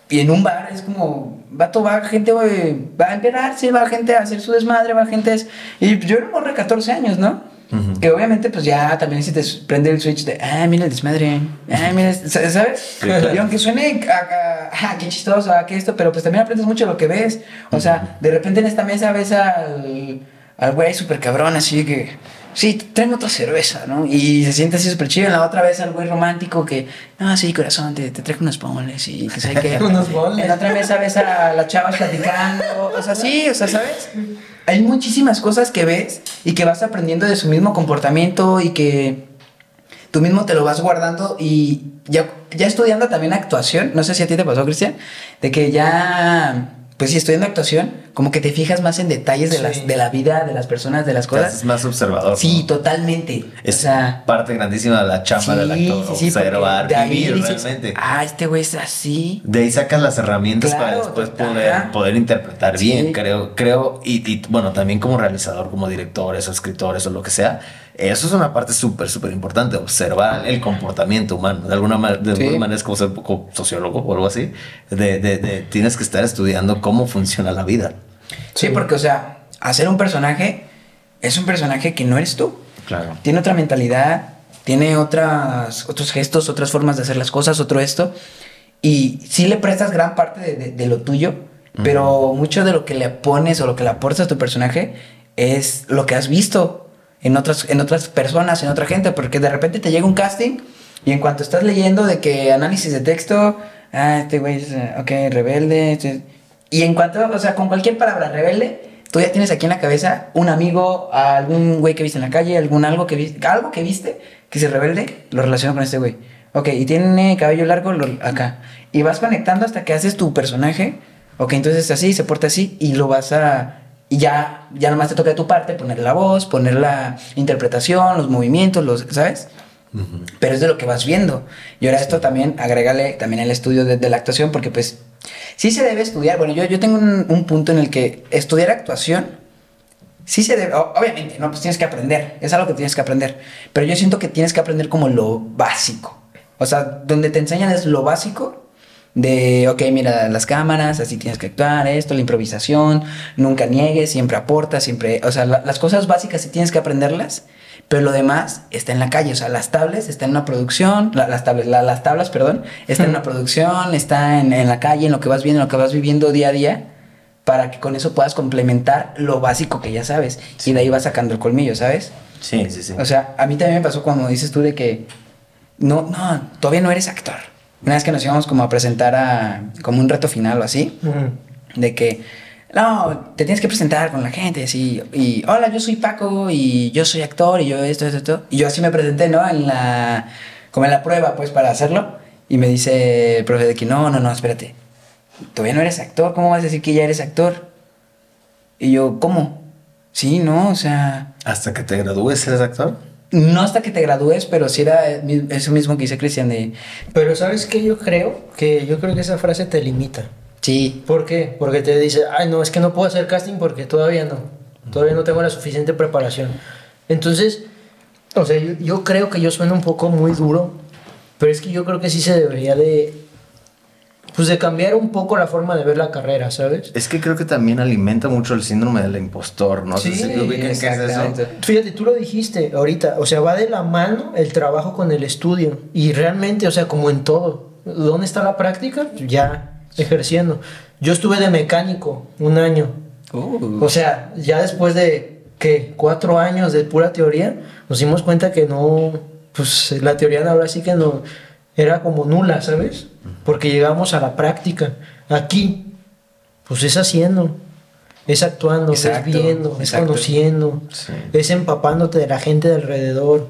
Y en un bar es como, vato, va gente, va a empedarse, va gente a hacer su desmadre, va gente... Es... Y yo era un morro de 14 años, ¿no? Ujú. Que obviamente, pues ya también si te prende el switch de, ah, mira el desmadre, ah, mira, el-", ¿sabes? claro. Y aunque suene, ah, qué chistoso, ah, qué esto, pero pues también aprendes mucho lo que ves. O sea, de repente en esta mesa ves al, al güey súper cabrón, así que, sí, tráeme otra cerveza, ¿no? Y se siente así súper chido. En la otra vez al güey romántico que, no, sí, corazón, te, te traigo unos bonles y que sé qué. (laughs) Unos bonles. En la otra mesa ves a las chavas platicando, o sea, sí, o sea, ¿sabes? Hay muchísimas cosas que ves y que vas aprendiendo de su mismo comportamiento y que tú mismo te lo vas guardando y ya, ya estudiando también actuación, no sé si a ti te pasó, Cristian, de que ya, pues sí, estudiando actuación, como que te fijas más en detalles de, Sí. las, de la vida, de las personas, de las cosas. más observador. Sí, ¿no? totalmente. Es o sea, parte grandísima de la chamba del actor. observar, de ahí vivir dices, realmente. Ah, este güey es así. De ahí sacas las herramientas para después poder, poder interpretar Sí. bien, creo, creo, y, y, bueno, también como realizador, como directores o escritores o lo que sea, eso es una parte súper, súper importante, observar el comportamiento humano, de alguna, ma- de Sí. alguna manera es como ser un poco sociólogo o algo así, de, de- de- tienes que estar estudiando cómo funciona la vida. Sí, porque, o sea, hacer un personaje es un personaje que no eres tú. Claro. Tiene otra mentalidad, tiene otras, otros gestos, otras formas de hacer las cosas, otro esto. Y sí le prestas gran parte de, de- de lo tuyo, pero mucho de lo que le pones o lo que le aportas a tu personaje es lo que has visto en otras, en otras personas, en otra gente, porque de repente te llega un casting y en cuanto estás leyendo de que análisis de texto, ah, este güey es, eh, ok, rebelde, este- y en cuanto, o sea, con cualquier palabra rebelde, tú ya tienes aquí en la cabeza un amigo, algún güey que viste en la calle, algún algo que viste, algo que viste que se rebelde, lo relaciono con este güey. Ok, y tiene cabello largo lo- acá. Y vas conectando hasta que haces tu personaje. Ok, entonces así, se porta así y lo vas a... Y ya, ya nomás te toca de tu parte poner la voz, poner la interpretación, los movimientos, los, ¿sabes? Pero es de lo que vas viendo. Y ahora esto también, agrégale también el estudio de, de la actuación, porque pues sí se debe estudiar. Bueno, yo, yo tengo un, un punto en el que estudiar actuación, sí se debe, obviamente, no, pues tienes que aprender, es algo que tienes que aprender. Pero yo siento que tienes que aprender como lo básico. O sea, donde te enseñan es lo básico de, ok, mira las cámaras, así tienes que actuar, esto, la improvisación, nunca niegues, siempre aportas, siempre, o sea, la- las cosas básicas sí tienes que aprenderlas, pero lo demás está en la calle, o sea, las tablas está en una producción, la- las tablas, la- las tablas, perdón, está en una (laughs) producción, está en, en la calle, en lo que vas viendo, en lo que vas viviendo día a día, para que con eso puedas complementar lo básico que ya sabes, y de ahí vas sacando el colmillo, ¿sabes? Sí, sí, sí. O sea, a mí también me pasó cuando dices tú de que no, no, todavía no eres actor. Una vez que nos íbamos como a presentar a como un reto final o así, de que no, te tienes que presentar con la gente así y hola, yo soy Paco y yo soy actor y yo esto, esto, esto. Y yo así me presenté, ¿no? En la como en la prueba pues para hacerlo y me dice el profe de que no, no, no, espérate. Todavía no eres actor, ¿cómo vas a decir que ya eres actor? Y yo, ¿cómo? Sí, no, o sea, Hasta que te gradúes, eres actor. No hasta que te gradúes, pero sí era eso mismo que dice Cristian de... Pero ¿sabes qué yo creo? Que yo creo que esa frase te limita. Sí, ¿Por qué? Porque te dice, ay, no, es que no puedo hacer casting porque todavía no. Todavía no tengo la suficiente preparación. Entonces, o sea, yo, yo creo que yo sueno un poco muy duro, pero es que yo creo que sí se debería de, pues de cambiar un poco la forma de ver la carrera, ¿sabes? Es que creo que también alimenta mucho el síndrome del impostor, ¿no? Sí, qué es eso. Fíjate, tú lo dijiste ahorita, o sea, va de la mano el trabajo con el estudio. Y realmente, o sea, como en todo, ¿dónde está la práctica? Ya ejerciendo. Yo estuve de mecánico un año. Uh. O sea, ya después de que cuatro años de pura teoría, nos dimos cuenta que no, pues la teoría ahora sí que no era como nula, ¿sabes? Porque llegamos a la práctica. Aquí, pues es haciendo, es actuando, Exacto, es viendo, es exacto. conociendo, Sí. es empapándote de la gente de alrededor.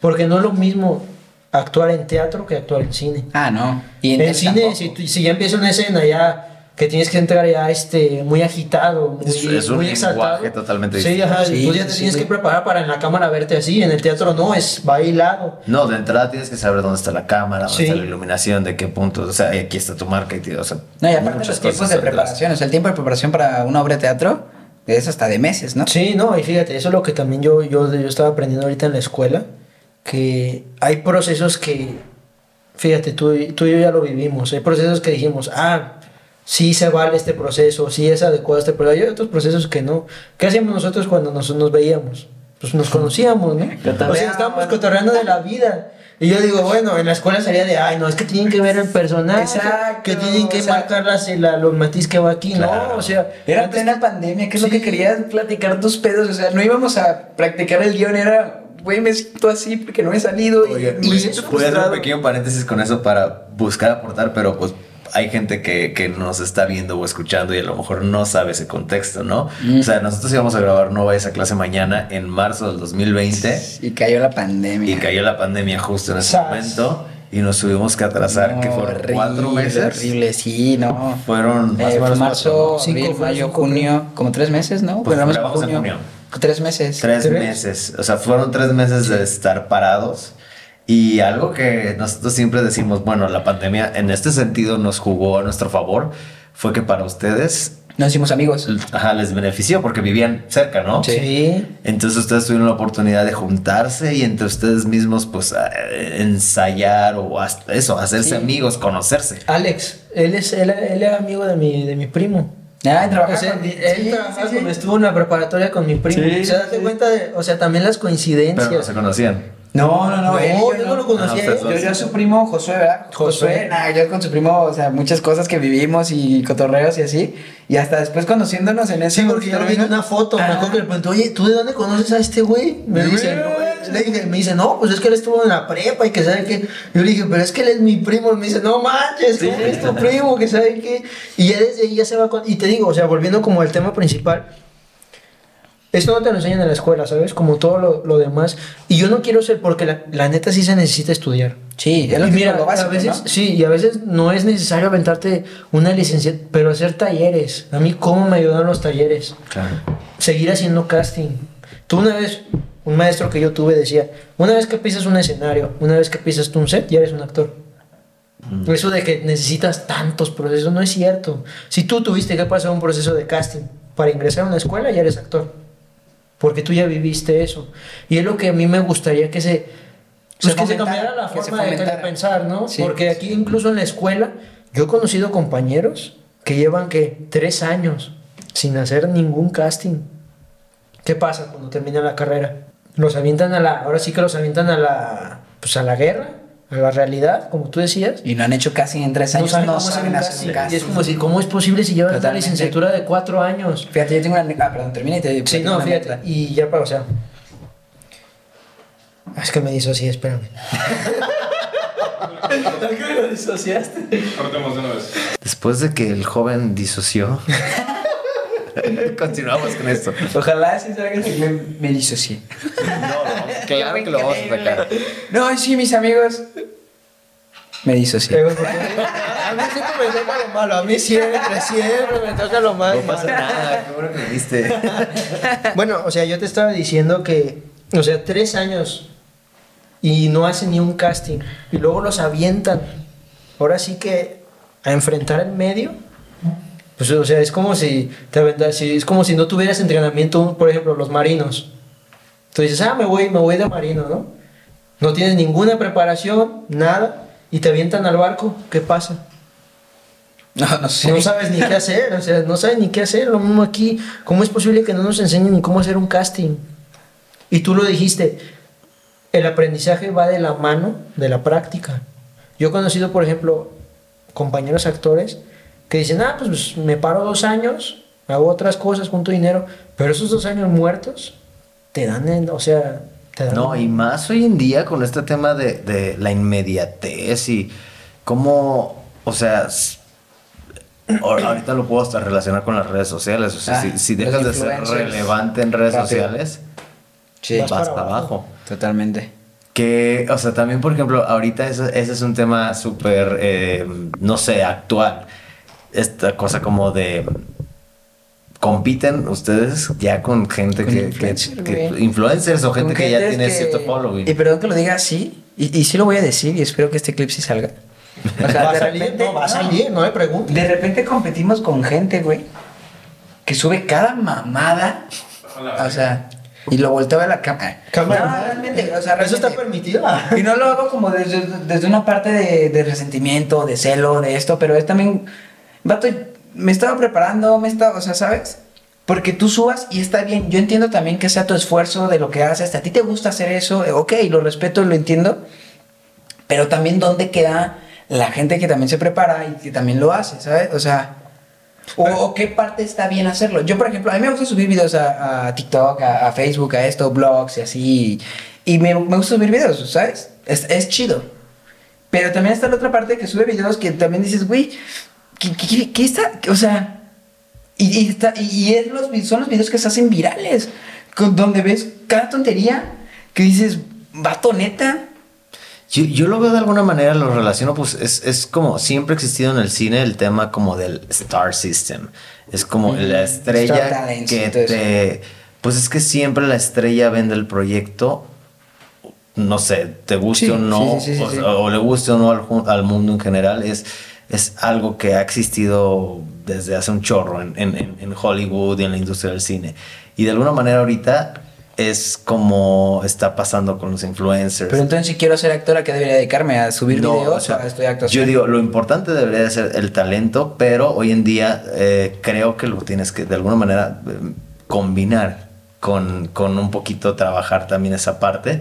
Porque no es lo mismo actuar en teatro que actuar en cine. Ah, no. Y En cine, si, si ya empieza una escena ya que tienes que entrar ya este, muy agitado, muy, Es- es un muy lenguaje exaltado. totalmente Sí, distinto. ajá, Sí, tú ya te sí, tienes sí. que preparar para en la cámara verte así. En el teatro no, es bailado. No, de entrada tienes que saber dónde está la cámara, dónde Sí. está la iluminación, de qué puntos, o sea, aquí está tu marca y, o sea, No, y aparte muchas los tiempos cosas de preparación, o sea, el tiempo de preparación para una obra de teatro es hasta de meses, ¿no? Sí, no, y fíjate, eso es lo que también yo, yo, yo estaba aprendiendo ahorita en la escuela, que hay procesos que, fíjate, tú, tú y yo ya lo vivimos, hay procesos que dijimos, ah, sí se vale este proceso, sí es adecuado este proceso, hay otros procesos que no. ¿Qué hacíamos nosotros cuando nos, nos veíamos? Pues nos conocíamos, ¿no? (laughs) O sea, estábamos cotorreando de la vida. Y yo digo, bueno, en la escuela sería de, ay, no, es que tienen que ver el personaje, Exacto, que tienen que o sea- marcar las, la, los matiz que va aquí, Claro. ¿no? O sea, Era antes- plena pandemia, ¿qué es lo Sí. que querías platicar tus pedos? O sea, no íbamos a practicar el guion, era, güey, me siento así porque no he salido y Oye, me siento voy a hacer un pequeño paréntesis con eso para buscar aportar, pero pues hay gente que, que nos está viendo o escuchando y a lo mejor no sabe ese contexto, ¿no? Mm. O sea, nosotros íbamos a grabar No vayas a clase mañana en marzo del 2020 Y cayó la pandemia. y cayó la pandemia justo en ese Sas. momento y nos tuvimos que atrasar, No, que fueron horrible, cuatro meses. Horrible, sí, no. Fueron más Eh, o menos marzo, cuatro, ¿no? Cinco, abril, fueron mayo, cinco, junio, como tres meses, ¿no? Pues Grabamos en junio. Tres meses. Tres, ¿Tres? meses. O sea, fueron tres meses de estar parados. Y algo que nosotros siempre decimos, bueno, la pandemia en este sentido nos jugó a nuestro favor, fue que para ustedes Nos hicimos amigos. ajá, les benefició porque vivían cerca, ¿no? Sí. Entonces ustedes tuvieron la oportunidad de juntarse y entre ustedes mismos, pues, a- ensayar o hasta eso, hacerse Sí. amigos, conocerse. Alex, él es, él, él era amigo de mi, de mi primo. Ah, trabajar O sea, con- él sí, trabajaba sí, con- sí. estuvo en la preparatoria con mi primo. Sí, o sea, date sí. cuenta de, o sea, también las coincidencias. Pero no se conocían. No, no, no. No, él y yo no lo conocía, Yo, yo a su primo Josué, ¿verdad? Josué. nah, yo con su primo, o sea, muchas cosas que vivimos y cotorreos y así. Y hasta después conociénole en ese Sí, porque yo vi una foto, me acuerdo que le pregunté, oye, ¿tú de dónde conoces a este güey? Me dice, no, le dije, me dice, no, pues es que él estuvo en la prepa y que sabe qué. Yo le dije, pero es que él es mi primo. Y me dice, no manches, ¿cómo Sí. es tu primo? Que sabe qué. Y ya desde ahí ya se va con. Y te digo, o sea, volviendo como al tema principal, esto no te lo enseñan en la escuela, ¿sabes? Como todo lo, lo demás. Y yo no quiero ser, porque la, la neta sí se necesita estudiar. Sí, es lo, Y que- mira, lo básico, a veces, ¿no? sí, y a veces no es necesario aventarte una licenciatura, pero hacer talleres. A mí, ¿cómo me ayudaron los talleres? Claro. Seguir haciendo casting. Tú una vez, un maestro que yo tuve decía, una vez que pisas un escenario, una vez que pisas tú un set, ya eres un actor. Eso de que necesitas tantos procesos no es cierto. Si tú tuviste que pasar un proceso de casting para ingresar a una escuela, ya eres actor. Porque tú ya viviste eso. Y es lo que a mí me gustaría que se, pues Se que se cambiara la que forma de, pensar, ¿no? Sí. Porque aquí incluso en la escuela Yo he conocido compañeros que llevan, ¿qué? Tres años sin hacer ningún casting. ¿Qué pasa cuando termina la carrera? Los avientan a la... Ahora sí que los avientan a la... Pues a la guerra, a la realidad, como tú decías. Y no han hecho casi en tres No años. saben No cómo hacer saben hacer casting. Y es como si, ¿cómo es posible si llevan una licenciatura de cuatro años? Fíjate, yo tengo una. Ah, perdón, termina y te Sí, platico no, fíjate. anécdota. Y ya para, o sea. Es que me disocié, espérame. (laughs) ¿Por qué me disociaste? Cortemos de una vez. Después de que el joven disoció, (laughs) (laughs) continuamos con esto. Ojalá si salga que me, me disocié. No, claro que lo vamos a sacar. No, sí, mis amigos. Me disocié. A mí siempre me toca lo malo. A mí siempre, siempre me toca lo malo. No pasa nada, qué bueno que viste. (laughs) Bueno, o sea, yo te estaba diciendo que, o sea, tres años y no hacen ni un casting y luego los avientan. Ahora sí que a enfrentar el medio, pues, o sea, es como si te si- es como si no tuvieras entrenamiento, por ejemplo, los marinos. Tú dices, ah, me voy, me voy de marino, ¿no? No tienes ninguna preparación, nada, y te avientan al barco, ¿qué pasa? No, (laughs) no sé. No sabes ni qué hacer, o sea, no sabes ni qué hacer. Lo mismo aquí, ¿cómo es posible que no nos enseñen ni cómo hacer un casting? Y tú lo dijiste, el aprendizaje va de la mano de la práctica. Yo he conocido, por ejemplo, compañeros actores que dicen, ah, pues me paro dos años, hago otras cosas, junto dinero, pero esos dos años muertos te dan, en- o sea, te dan... No, y más hoy en día con este tema de, de la inmediatez y cómo, o sea, ahorita lo puedo hasta relacionar con las redes sociales. O sea, Ah, si, dejas de ser relevante en redes Rápido. sociales, Sí, Vas vas, para abajo. totalmente. Que, o sea, también, por ejemplo, ahorita ese, ese es un tema súper, eh, no sé, actual. Esta cosa como de. Compiten ustedes ya con gente Con que, influencers, que- que- güey. influencers o gente que ya tiene que- cierto following. Y perdón que lo diga así, y, y sí lo voy a decir, y espero que este clip sí salga. O sea, (laughs) va a de salir, repente, no, va a salir, no me preguntes. de repente competimos con gente, güey, que sube cada mamada. O sea, y lo volteo a la cámara. Cámara. No, realmente, o sea, Eso está permitido. (laughs) Y no lo hago como desde, desde una parte de, de resentimiento, de celo, de esto, pero es también, vato, me estaba preparando, me estaba, o sea, ¿sabes? Porque tú subas y está bien, yo entiendo también que sea tu esfuerzo de lo que haces, a ti te gusta hacer eso, eh, ok, lo respeto, lo entiendo, pero también dónde queda la gente que también se prepara y que también lo hace, ¿sabes? O sea, o, o qué parte está bien hacerlo. Yo, por ejemplo, a mí me gusta subir videos a, a TikTok, a, a Facebook, a esto, blogs y así. Y me, me gusta subir videos, ¿sabes? Es, es chido. Pero también está la otra parte que sube videos que también dices, güey, ¿qué, qué, qué- qué está? O sea, y, y, está- y- es los, son los videos que se hacen virales, con- donde ves cada tontería que dices, vato neta. Yo, yo lo veo de alguna manera, lo relaciono, pues es, es como siempre ha existido en el cine el tema como del star system. Es como la estrella talents que te... Pues es que siempre la estrella vende el proyecto, no sé, te guste Sí, o no, sí, sí, sí, o, o le guste o no al, al mundo en general, es, es algo que ha existido desde hace un chorro en, en- Hollywood y en la industria del cine. Y de alguna manera ahorita es como está pasando con los influencers. Pero entonces, si quiero ser actor, ¿a qué debería dedicarme? ¿A subir No, videos o sea, o a estudiar actuación? Yo digo, lo importante debería de ser el talento, pero hoy en día eh, creo que lo tienes que de alguna manera eh, combinar con, con un poquito trabajar también esa parte,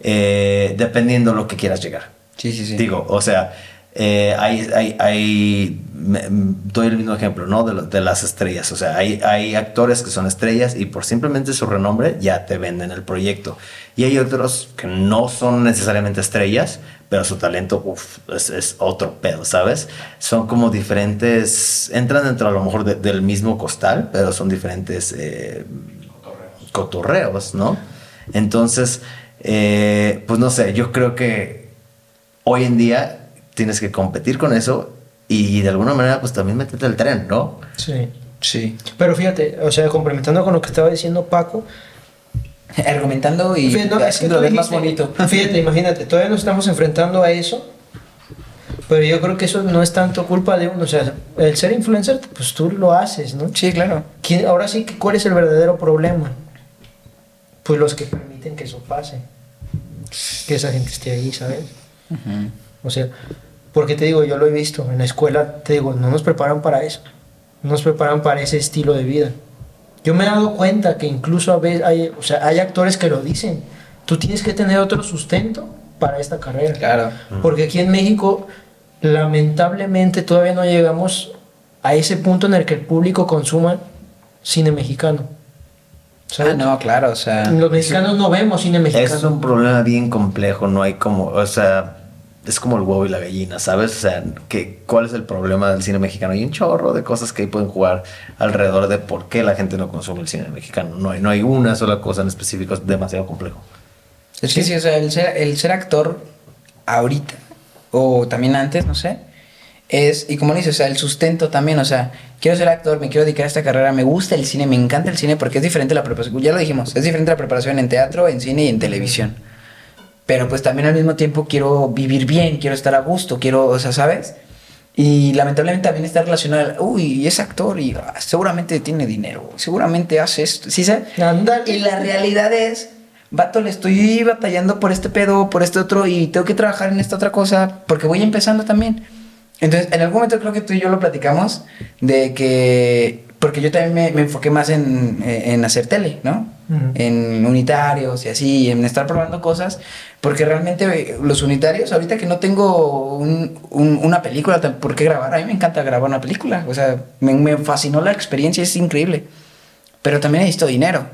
eh, dependiendo lo que quieras llegar. Sí, sí, sí. Digo, o sea, eh, hay, hay, hay- doy el mismo ejemplo, ¿no? De, lo- de las estrellas. O sea, hay, hay actores que son estrellas y por simplemente su renombre ya te venden el proyecto. Y hay otros que no son necesariamente estrellas, pero su talento es, otro pedo, ¿sabes? Son como diferentes, entran dentro a lo mejor de- del mismo costal, pero son diferentes eh, cotorreos, ¿no? Entonces, eh, pues no sé, yo creo que hoy en día tienes que competir con eso y de alguna manera pues también meterte al tren, ¿no? Sí. Sí. Pero fíjate, o sea, complementando con lo que estaba diciendo Paco, Argumentando y Fíjate, no, es que haciéndolo tú ver más bonito. Fíjate, imagínate, todavía nos estamos enfrentando a eso, pero yo creo que eso no es tanto culpa de uno. O sea, el ser influencer, pues tú lo haces, ¿no? Sí, claro. ¿Quién- ahora sí, ¿cuál es el verdadero problema? Pues los que permiten que eso pase. Que esa gente esté ahí, ¿sabes? O sea, Porque te digo, yo lo he visto en la escuela, te digo, no nos preparan para eso. No nos preparan para ese estilo de vida. Yo me he dado cuenta que incluso a veces hay, o sea, hay actores que lo dicen. Tú tienes que tener otro sustento para esta carrera. Claro. Porque aquí en México, lamentablemente, todavía no llegamos a ese punto en el que el público consuma cine mexicano. Ah, no, claro, o sea. Los mexicanos no vemos cine mexicano. Es un problema bien complejo, no hay como, o sea, es como el huevo y la gallina, ¿sabes? O sea, que, ¿cuál es el problema del cine mexicano? Hay un chorro de cosas que ahí pueden jugar alrededor de por qué la gente no consume el cine mexicano. No hay, no hay una sola cosa en específico, es demasiado complejo. Es que sí, o sea, el ser, el ser actor ahorita, o también antes, no sé, es, y como dices, o sea, el sustento también, o sea, quiero ser actor, me quiero dedicar a esta carrera, me gusta el cine, me encanta el cine porque es diferente la preparación, ya lo dijimos, es diferente la preparación en teatro, en cine y en televisión. Pero pues también al mismo tiempo quiero vivir bien, quiero estar a gusto, quiero, o sea, ¿sabes? Y lamentablemente también está relacionado, uy, es actor y ah, seguramente tiene dinero, seguramente hace esto, ¿sí sabes? Y la realidad es, vato, le estoy batallando por este pedo, por este otro y tengo que trabajar en esta otra cosa porque voy empezando también. Entonces, en algún momento creo que tú y yo lo platicamos de que, porque yo también me, me enfoqué más en, en, hacer tele, ¿no? Ujú. En unitarios y así, en estar probando cosas, porque realmente los unitarios, ahorita que no tengo un- un- una película por qué grabar, a mí me encanta grabar una película, o sea, me, me fascinó la experiencia, es increíble, pero también necesito dinero.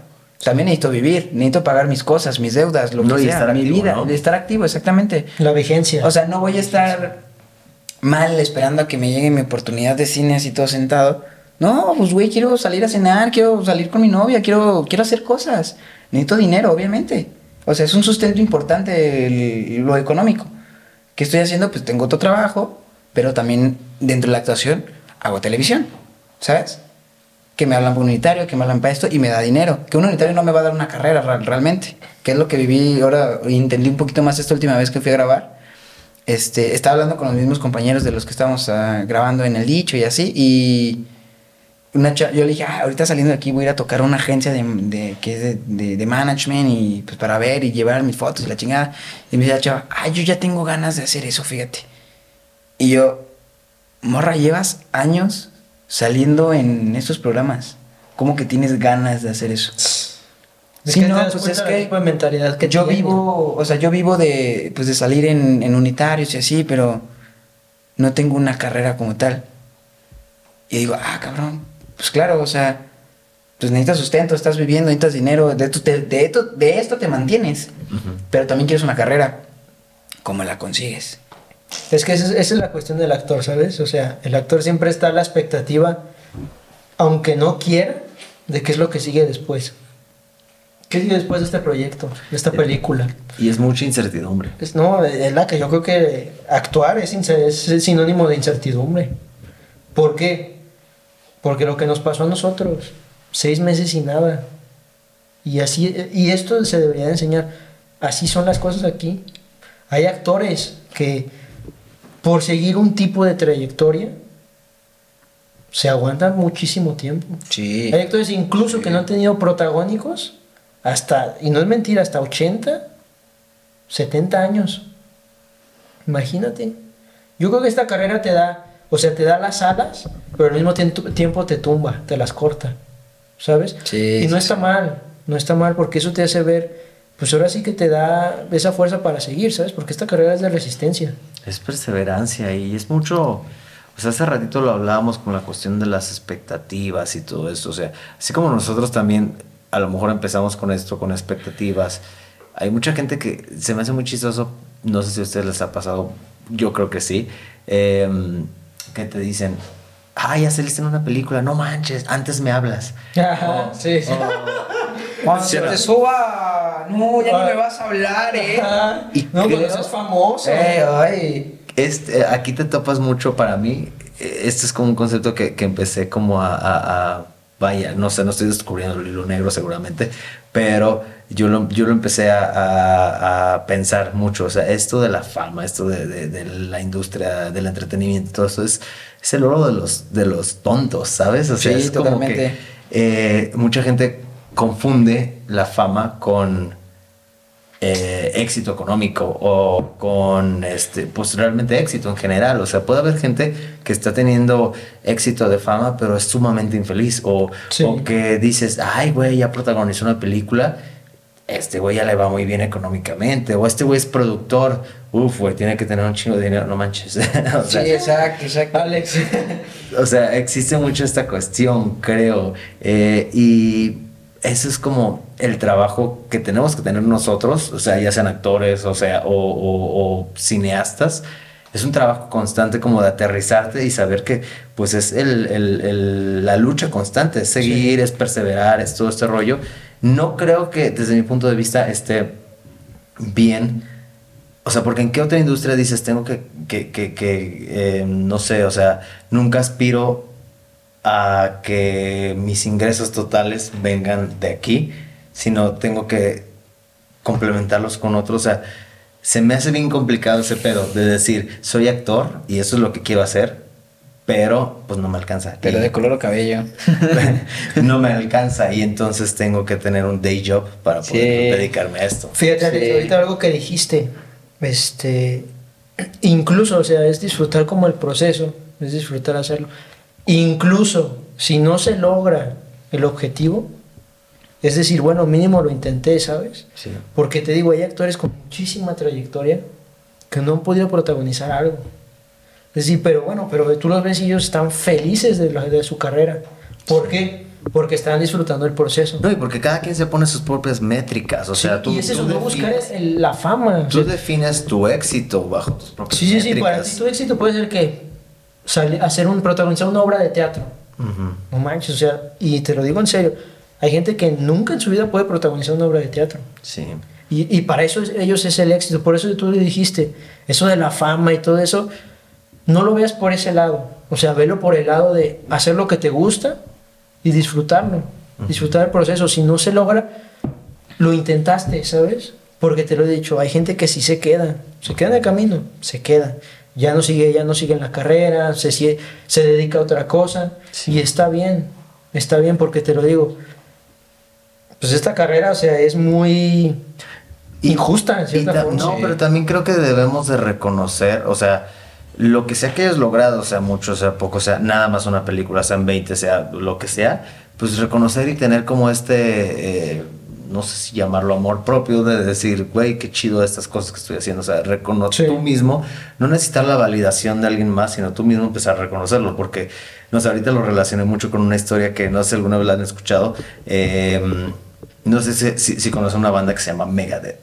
También necesito vivir, necesito pagar mis cosas, mis deudas, lo No, que sea, estar mi activo, vida, ¿no? de estar activo, exactamente. La vigencia. O sea, no voy a estar mal esperando a que me llegue mi oportunidad de cine así todo sentado. No, pues güey, quiero salir a cenar, quiero salir con mi novia, quiero, quiero hacer cosas. Necesito dinero, obviamente. O sea, es un sustento importante el- lo económico. ¿Qué estoy haciendo? Pues tengo otro trabajo, pero también dentro de la actuación hago televisión, ¿sabes? Que me hablan por unitario, que me hablan para esto y me da dinero. Que un unitario no me va a dar una carrera ra- realmente. Que es lo que viví ahora, entendí un poquito más esta última vez que fui a grabar este, estaba hablando con los mismos compañeros de los que estábamos ah, grabando en el dicho y así, y una yo le dije, "Ah, ahorita saliendo de aquí voy a ir a tocar a una agencia de, de- que es de, de- de management y pues para ver y llevar mis fotos y la chingada. Y me dice la chava, ay, yo ya tengo ganas de hacer eso, fíjate. Y yo, morra, llevas años saliendo en estos programas. ¿Cómo que tienes ganas de hacer eso? Es Sí, no, pues es que tipo de mentalidad que yo vivo, o sea, yo vivo de, pues de salir en, en unitarios y así, pero no tengo una carrera como tal. Y digo, ah, cabrón, pues claro, o sea, pues necesitas sustento, estás viviendo, necesitas dinero, de esto te, de esto, de esto te mantienes, pero también quieres una carrera. ¿Cómo la consigues? Es que esa es, esa es la cuestión del actor, ¿sabes? O sea, el actor siempre está a la expectativa, aunque no quiera, de qué es lo que sigue después. ¿Qué sigue después de este proyecto, de esta película? Y es mucha incertidumbre. Es, no, es la que yo creo que actuar es, es sinónimo de incertidumbre. ¿Por qué? Porque lo que nos pasó a nosotros, seis meses y nada. Y así, y esto se debería de enseñar. Así son las cosas aquí. Hay actores que por seguir un tipo de trayectoria se aguantan muchísimo tiempo. Sí. Hay actores incluso que no han tenido protagónicos hasta, y no es mentira, hasta 80, 70 años. Imagínate. Yo creo que esta carrera te da, o sea, te da las alas, pero al mismo tiempo, te tumba, te las corta. ¿Sabes? Sí, y no sí, está sí. mal, no está mal porque eso te hace ver, pues ahora sí que te da esa fuerza para seguir, ¿sabes? Porque esta carrera es de resistencia. Es perseverancia y es mucho. O sea, hace ratito lo hablábamos con la cuestión de las expectativas y todo esto. O sea, así como nosotros también a lo mejor empezamos con esto, con expectativas. Hay mucha gente que se me hace muy chistoso. No sé si a ustedes les ha pasado. Yo creo que sí. eh, que te dicen, ah, ya saliste en una película. No manches, antes me hablas. Ajá, sí, sí. (laughs) Cuando Sí, te suba, no, ya no me vas a hablar, eh. Ajá. Y no, pero eso es famoso. Eh, ay. Este, aquí te topas mucho para mí. Este es como un concepto que, que empecé como a, a- a- Vaya, no sé, no estoy descubriendo el hilo negro seguramente, pero yo lo, yo lo empecé a, a- a pensar mucho. O sea, esto de la fama, esto de, de- de la industria del entretenimiento, todo eso es, es el oro de los, de los tontos, ¿sabes? O sea, Sí, es como totalmente. que eh, mucha gente confunde la fama con eh, éxito económico o con este pues realmente éxito en general o sea puede haber gente que está teniendo éxito de fama pero es sumamente infeliz o, Sí. o que dices ay güey ya protagonizó una película este güey ya le va muy bien económicamente o este güey es productor uf güey tiene que tener un chingo de dinero no manches (laughs) o Sí, exacto, exacto. Alex. (laughs) o sea, existe mucho esta cuestión, creo. eh, y eso es como el trabajo que tenemos que tener nosotros, o sea, ya sean actores, o sea, o, o- o cineastas. Es un trabajo constante como de aterrizarte y saber que pues es el- el- el- la lucha constante, es seguir, es perseverar, es todo este rollo. No creo que desde mi punto de vista esté bien o sea, porque en qué otra industria dices, tengo que, que, que, que, eh, no sé, o sea, nunca aspiro a que mis ingresos totales vengan de aquí, sino tengo que complementarlos con otros. O sea, se me hace bien complicado ese pedo de decir, soy actor y eso es lo que quiero hacer, pero pues no me alcanza. Pero Y- de color o cabello. (laughs) no me alcanza y entonces tengo que tener un day job para poder Sí. dedicarme a esto. Fíjate, Sí. ahorita algo que dijiste, este, incluso, o sea, es disfrutar como el proceso, es disfrutar hacerlo. Incluso si no se logra el objetivo, es decir, bueno, mínimo lo intenté, ¿sabes? Sí. Porque te digo, hay actores con muchísima trayectoria que no han podido protagonizar algo. Es decir, pero bueno, pero tú los ves y ellos están felices de, la- de su carrera. ¿Por qué? Porque están disfrutando el proceso. No, y porque cada quien se pone sus propias métricas, o sea, Sí, tú, y es eso, no buscar la fama. o Tú sea, defines tu éxito bajo tus propias Sí, sí, sí, para métricas. ti tu éxito puede ser que sale- hacer un protagonizar una obra de teatro. Ujú. No manches, o sea, y te lo digo en serio, hay gente que nunca en su vida puede protagonizar una obra de teatro. Sí. Y, y para eso es- ellos es el éxito, por eso tú le dijiste, eso de la fama y todo eso, no lo veas por ese lado, o sea, velo por el lado de hacer lo que te gusta y disfrutarlo, disfrutar el proceso, si no se logra, lo intentaste, ¿sabes? Porque te lo he dicho, hay gente que sí se queda, se queda en el camino, se queda, ya no sigue, ya no sigue en la carrera, se, se dedica a otra cosa, Sí. y está bien, está bien porque te lo digo, pues esta carrera, o sea, es muy injusta en cierta ta- forma. no, pero también creo que debemos de reconocer, o sea, lo que sea que hayas logrado, sea mucho, sea poco, sea nada más una película, sean 20, sea lo que sea, pues reconocer y tener como este, eh, no sé si llamarlo amor propio, de decir, güey, qué chido estas cosas que estoy haciendo, o sea, reconocer Sí. tú mismo, no necesitar la validación de alguien más, sino tú mismo empezar a reconocerlo, porque, no sé, ahorita lo relacioné mucho con una historia que no sé si alguna vez la han escuchado, eh, no sé si, si, si conocen una banda que se llama Megadeth.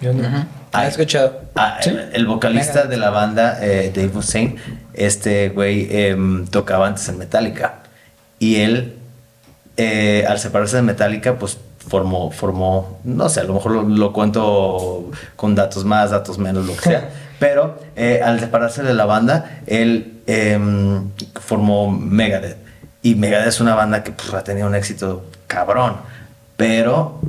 Yo no. Ay. ¿Has escuchado? Ah, ¿Sí? el, el vocalista Megadeth. de la banda, eh, Dave Mustaine, este güey em, tocaba antes en Metallica. Y él, eh, al separarse de Metallica, pues formó, formó, no sé, a lo mejor lo, lo cuento con datos más, datos menos, lo que sea. (laughs) Pero eh, al separarse de la banda, él em, formó Megadeth. Y Megadeth es una banda que pues, ha tenido un éxito cabrón. Pero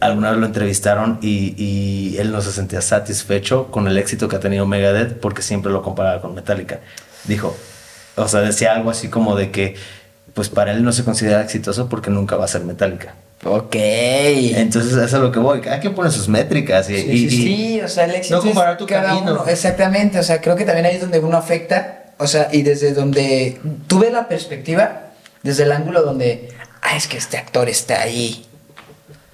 alguna vez lo entrevistaron y, y él no se sentía satisfecho con el éxito que ha tenido Megadeth porque siempre lo comparaba con Metallica. Dijo, o sea, decía algo así como de que, pues para él no se considera exitoso porque nunca va a ser Metallica. Ok. Entonces, eso es a lo que voy. Cada quien pone sus métricas y, Sí, y- sí, y- Sí, o sea, el éxito No comparar tu cada camino. uno. Exactamente, o sea, creo que también ahí es donde uno afecta, o sea, y desde donde tú ves la perspectiva, desde el ángulo donde, ah, es que este actor está ahí.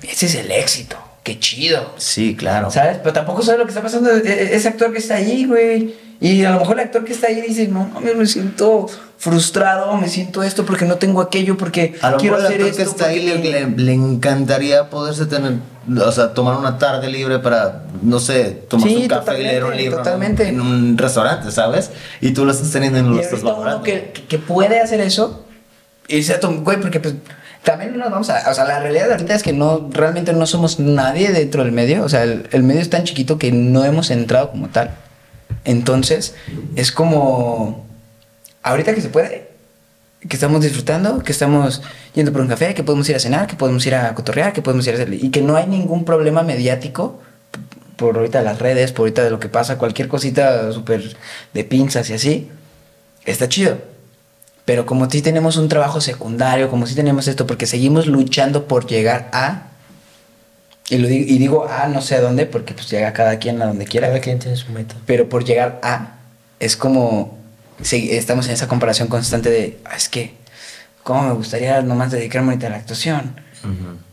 Ese es el éxito. Qué chido. Sí, claro. ¿Sabes? Pero tampoco sabe lo que está pasando e- e- ese actor que está ahí, güey. Y a lo mejor el actor que está ahí dice, no mames, me siento frustrado, me siento esto porque no tengo aquello, porque A lo quiero mejor el hacer actor que está ahí le, porque- le- le encantaría poderse tener, o sea, tomar una tarde libre para, no sé, tomar Sí, un café y leer un libro en un- totalmente. en un restaurante, ¿sabes? Y tú lo estás teniendo y no Y lo estás ahorita uno valorando. que, que- puede hacer eso, y dice, güey, porque pues también no nos vamos a... O sea, la realidad ahorita es que no, realmente no somos nadie dentro del medio. O sea, el, el medio es tan chiquito que no hemos entrado como tal. Entonces, es como... Ahorita que se puede, que estamos disfrutando, que estamos yendo por un café, que podemos ir a cenar, que podemos ir a cotorrear, que podemos ir a hacer... Y que no hay ningún problema mediático por ahorita las redes, por ahorita de lo que pasa, cualquier cosita súper de pinzas y así, está chido. Pero como si tenemos un trabajo secundario, como si tenemos esto, porque seguimos luchando por llegar a, Y, lo digo, y digo A no sé a dónde porque pues llega cada quien a donde quiera. Cada quien tiene su meta. Pero por llegar a es como sí, estamos en esa comparación constante de "Ah, es que cómo me gustaría nomás dedicarme ahorita a la actuación.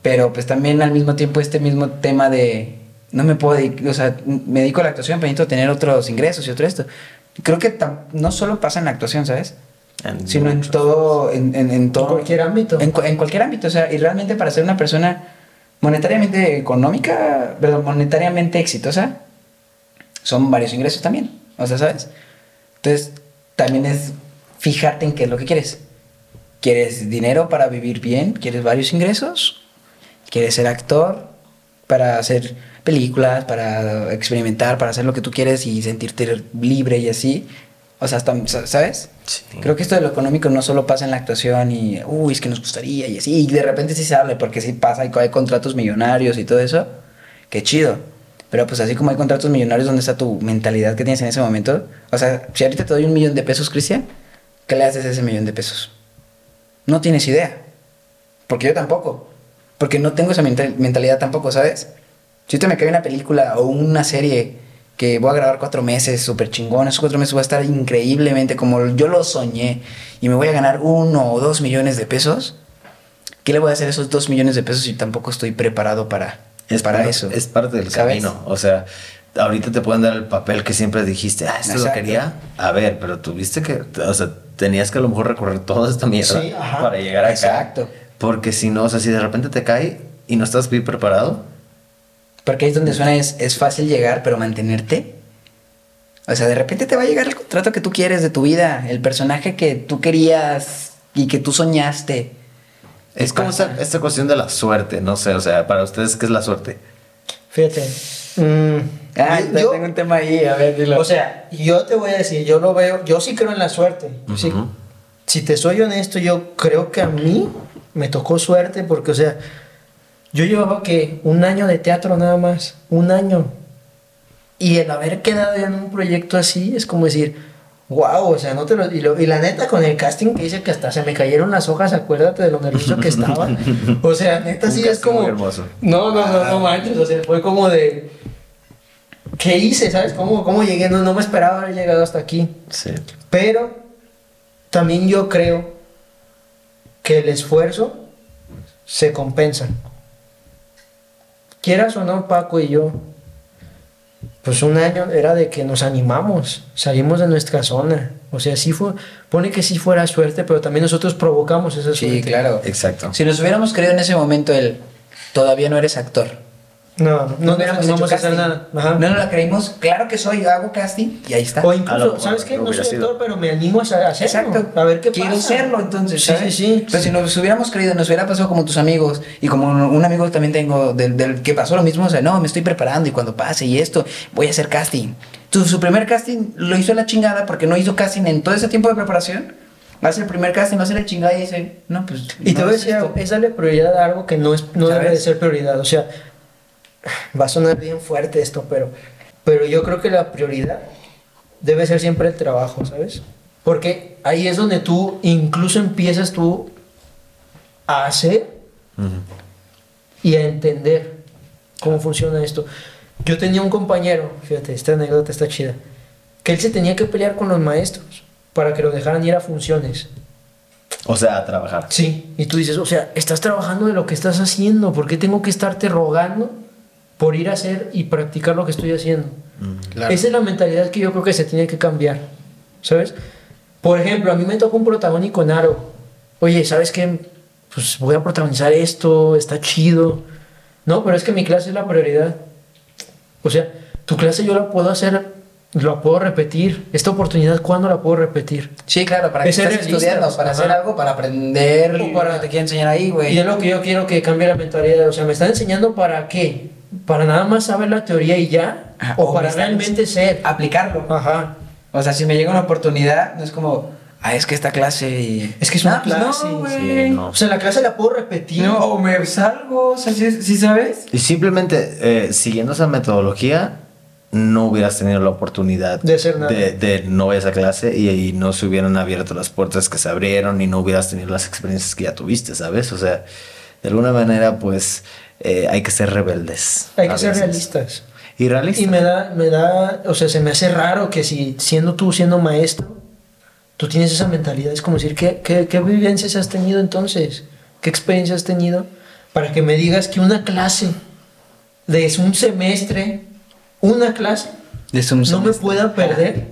Pero pues también al mismo tiempo este mismo tema de no me puedo dedicar, o sea, me dedico a la actuación, pero necesito tener otros ingresos y otro esto. Creo que no solo pasa en la actuación, ¿sabes? Sino en todo, en, en, en todo. En cualquier ámbito. En cualquier ámbito, o sea, y realmente para ser una persona monetariamente económica, perdón, monetariamente exitosa, son varios ingresos también, o sea, ¿sabes? Entonces, también es fijarte en qué es lo que quieres. ¿Quieres dinero para vivir bien? ¿Quieres varios ingresos? ¿Quieres ser actor para hacer películas, para experimentar, para hacer lo que tú quieres y sentirte libre y así? O sea, hasta- ¿sabes? Sí. Creo que esto de lo económico no solo pasa en la actuación y, uy, es que nos gustaría y así, y de repente sí se habla, porque sí pasa, y hay contratos millonarios y todo eso, qué chido. Pero pues así como hay contratos millonarios, ¿dónde está tu mentalidad que tienes en ese momento? O sea, si ahorita te doy un millón de pesos, Cristian, ¿qué le haces a ese millón de pesos? No tienes idea. Porque yo tampoco. Porque no tengo esa mental- mentalidad tampoco, ¿sabes? Si ahorita me cae una película o una serie que voy a grabar cuatro meses, súper chingón, esos cuatro meses voy a estar increíblemente como yo lo soñé y me voy a ganar uno o dos millones de pesos, ¿qué le voy a hacer a esos dos millones de pesos si tampoco estoy preparado para, Es para eso? Es parte del ¿Sabes? camino. O sea, ahorita te pueden dar el papel que siempre dijiste, ah, esto lo Exacto. quería. A ver, pero tuviste que, o sea, tenías que a lo mejor recorrer toda esta mierda Sí, para llegar acá. Exacto. Porque si no, o sea, si de repente te cae y no estás bien preparado, Porque ahí es donde suena, es, es fácil llegar, pero mantenerte. O sea, de repente te va a llegar el contrato que tú quieres de tu vida, el personaje que tú querías y que tú soñaste. es como esta, esta cuestión de la suerte, no sé, o sea, para ustedes, ¿qué es la suerte? Fíjate. mm, Ah, yo- tengo un tema ahí, a ver, dilo. o sea, yo te voy a decir, yo lo veo, yo sí creo en la suerte. Sí. Ujú. Si te soy honesto, yo creo que a mí me tocó suerte porque, o sea, yo llevaba que un año de teatro nada más, un año. Y el haber quedado en un proyecto así es como decir, wow, o sea, no te lo y, lo- y la neta con el casting que hice que hasta se me cayeron las hojas, acuérdate de lo nervioso que estaba. (laughs) O sea, neta Un sí es como muy hermoso. No, no, no, no manches, o sea, fue como de ¿qué hice? ¿Sabes cómo cómo llegué? No, no me esperaba haber llegado hasta aquí. Sí. Pero también yo creo que el esfuerzo se compensa. Quieras o no, Paco y yo, pues un año era de que nos animamos, salimos de nuestra zona. O sea, sí fue, pone que sí fuera suerte, pero también nosotros provocamos esa sí, suerte. claro. Exacto. Si nos hubiéramos creído en ese momento el todavía no eres actor. No, no, no, no hecho vamos a hacer nada. Ajá. No nos la creímos. Claro que soy, hago casting y ahí está. O A lo incluso, ¿sabes qué? no No soy sido. actor, pero me animo a hacerlo. Exacto. A ver qué Quiero pasa. serlo, entonces. Sí, ¿sabes? sí, sí. Pero si nos hubiéramos creído, nos hubiera pasado como tus amigos. Y como un amigo también tengo del, del que pasó lo mismo. O sea, no, me estoy preparando y cuando pase y esto, voy a hacer casting. Tu, su primer casting lo hizo a la chingada porque no hizo casting en todo ese tiempo de preparación. Hace el primer casting, hace la chingada y dice, no, pues. Y te no voy a es decir es darle prioridad a algo que no, es, no debe de ser prioridad. O sea, va a sonar bien fuerte esto, pero, pero yo creo que la prioridad debe ser siempre el trabajo, ¿sabes? Porque ahí es donde tú incluso empiezas tú a hacer y a entender cómo funciona esto. Yo tenía un compañero, fíjate, esta anécdota está chida, que él se tenía que pelear con los maestros para que lo dejaran ir a funciones. O sea, a trabajar. Sí, y tú dices, o sea, estás trabajando de lo que estás haciendo, ¿por qué tengo que estarte rogando por ir a hacer y practicar lo que estoy haciendo? Claro. Esa es la mentalidad que yo creo que se tiene que cambiar, ¿sabes? Por ejemplo, a mí me tocó un protagónico en Aro. Oye, ¿sabes qué? Pues voy a protagonizar esto, está chido. No, pero es que mi clase es la prioridad. O sea, tu clase yo la puedo hacer, la puedo repetir. Esta oportunidad, ¿cuándo la puedo repetir? Sí, claro, para que Es ser estés estudiando, para ajá. hacer algo, para aprender O para- lo que te quieren enseñar ahí, güey. Y es lo que yo quiero que cambie la mentalidad. O sea, ¿me están enseñando para qué? ¿Para nada más saber la teoría y ya? Ajá, ¿O, o para realmente ser? aplicarlo. Ajá. O sea, si me llega una oportunidad, no es como, ah, es que esta clase y... Es que es una Ah, pues clase. No. Sí, no. O sea, la clase la puedo repetir. No, o me salgo, o sea, ¿sí, sí sabes? Y simplemente eh, siguiendo esa metodología, no hubieras tenido la oportunidad De hacer nada. de, de no ir a esa clase y, y no se hubieran abierto las puertas que se abrieron y no hubieras tenido las experiencias que ya tuviste, ¿sabes? O sea, de alguna manera, pues eh, hay que ser rebeldes. Hay que ser veces. realistas. Y realistas. Y me da, me da, o sea, se me hace raro que si siendo tú, siendo maestro, tú tienes esa mentalidad. Es como decir, ¿qué, qué, qué vivencias has tenido entonces? ¿Qué experiencias has tenido? Para que me digas que una clase de un semestre, una clase, De Zoom no me semestre. pueda perder.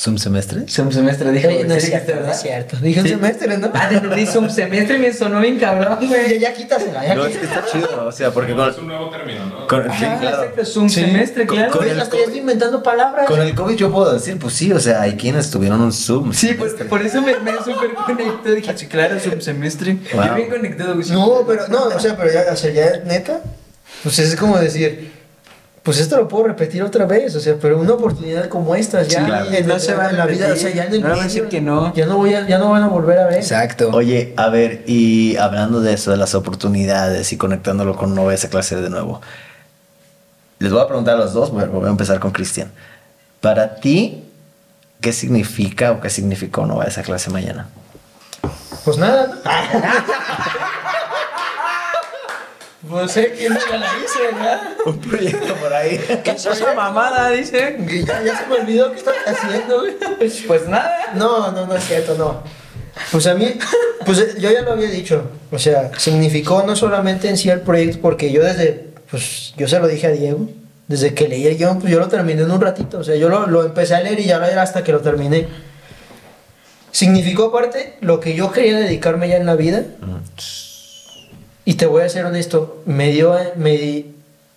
¿Zoom semestre? Zoom semestre, dije. Oye, no es ¿sí cierto, no es cierto. Dije un Sí. semestre, ¿no? Ah, te entendí Zoom semestre y me sonó bien cabrón, Ya, güey. ya quítasela, ya No, es que está chido, o sea, porque No, con, es un nuevo término, ¿no? con- sí, Ah, claro. exacto, Zoom Sí. semestre, Con- claro. con estoy inventando palabras. Con el COVID yo puedo decir, pues sí, o sea, hay quienes tuvieron un Zoom. Sí, pues por eso me, me súper conecté. Dije, sí, claro, Zoom semestre. Wow. Yo bien conectado, güey. No, pero, no, o sea, pero ya, o sea, ya, neta, pues es como decir, pues esto lo puedo repetir otra vez, o sea, pero una oportunidad como esta, ya Sí, claro. en, No se va a en la vida, o sea, ya en el No medio, decir que no. Ya no, voy a, ya no van a volver a ver. Exacto. Oye, a ver, y hablando de eso, de las oportunidades y conectándolo con no esa clase de nuevo, les voy a preguntar a los dos, bueno, voy a empezar con Cristian. Para ti, ¿qué significa o qué significó no esa clase mañana? Pues nada, ¿no? (laughs) pues sé quién me la hice, ¿verdad? Un proyecto por ahí. ¿Qué es esa mamada? Dice. Ya, ya se me olvidó qué estaba haciendo, güey. Pues nada. No, no, no es cierto, no. Pues a mí, pues eh, yo ya lo había dicho. O sea, significó no solamente en sí el proyecto, porque yo desde, pues yo se lo dije a Diego, desde que leí el guion, pues yo lo terminé en un ratito. O sea, yo lo, lo empecé a leer y ya lo era hasta que lo terminé. Significó aparte lo que yo quería dedicarme ya en la vida. Y te voy a ser honesto, me dio, me,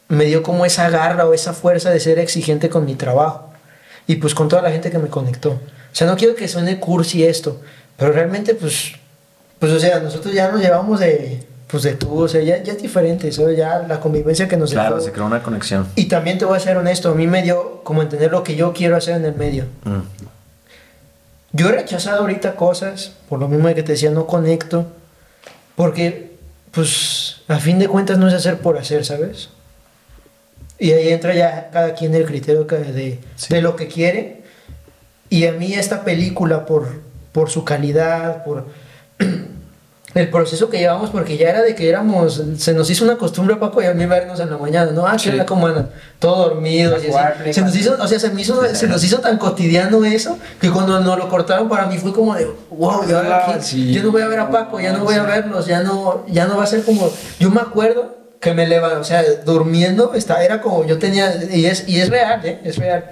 me dio como esa garra o esa fuerza de ser exigente con mi trabajo. Y pues con toda la gente que me conectó. O sea, no quiero que suene cursi esto, pero realmente pues, pues o sea, nosotros ya nos llevamos de, pues de tú, o sea, ya, ya es diferente, ¿sabes? Ya la convivencia que nos Claro, dejó. se creó una conexión. Y también te voy a ser honesto, a mí me dio como entender lo que yo quiero hacer en el medio. Mm. Yo he rechazado ahorita cosas, por lo mismo de que te decía, no conecto, porque, pues, a fin de cuentas no es hacer por hacer, ¿sabes? Y ahí entra ya cada quien el criterio de, Sí. de lo que quiere. Y a mí esta película, por, por su calidad, por el proceso que llevamos, porque ya era de que éramos, se nos hizo una costumbre, Paco, y a mí vernos en la mañana, ¿no? Ah, Sí. sí. como andan, todos dormidos. y así. Se nos hizo, o sea, se, me hizo, se nos hizo tan cotidiano eso, que cuando nos lo cortaron para mí fue como de, wow, ya, Ah, aquí, sí. ya no voy a ver a Paco, ya no voy a verlos, ya no, ya no va a ser como, yo me acuerdo que me levanté, o sea, durmiendo, está, era como yo tenía, y es, y es real, ¿eh? Es real.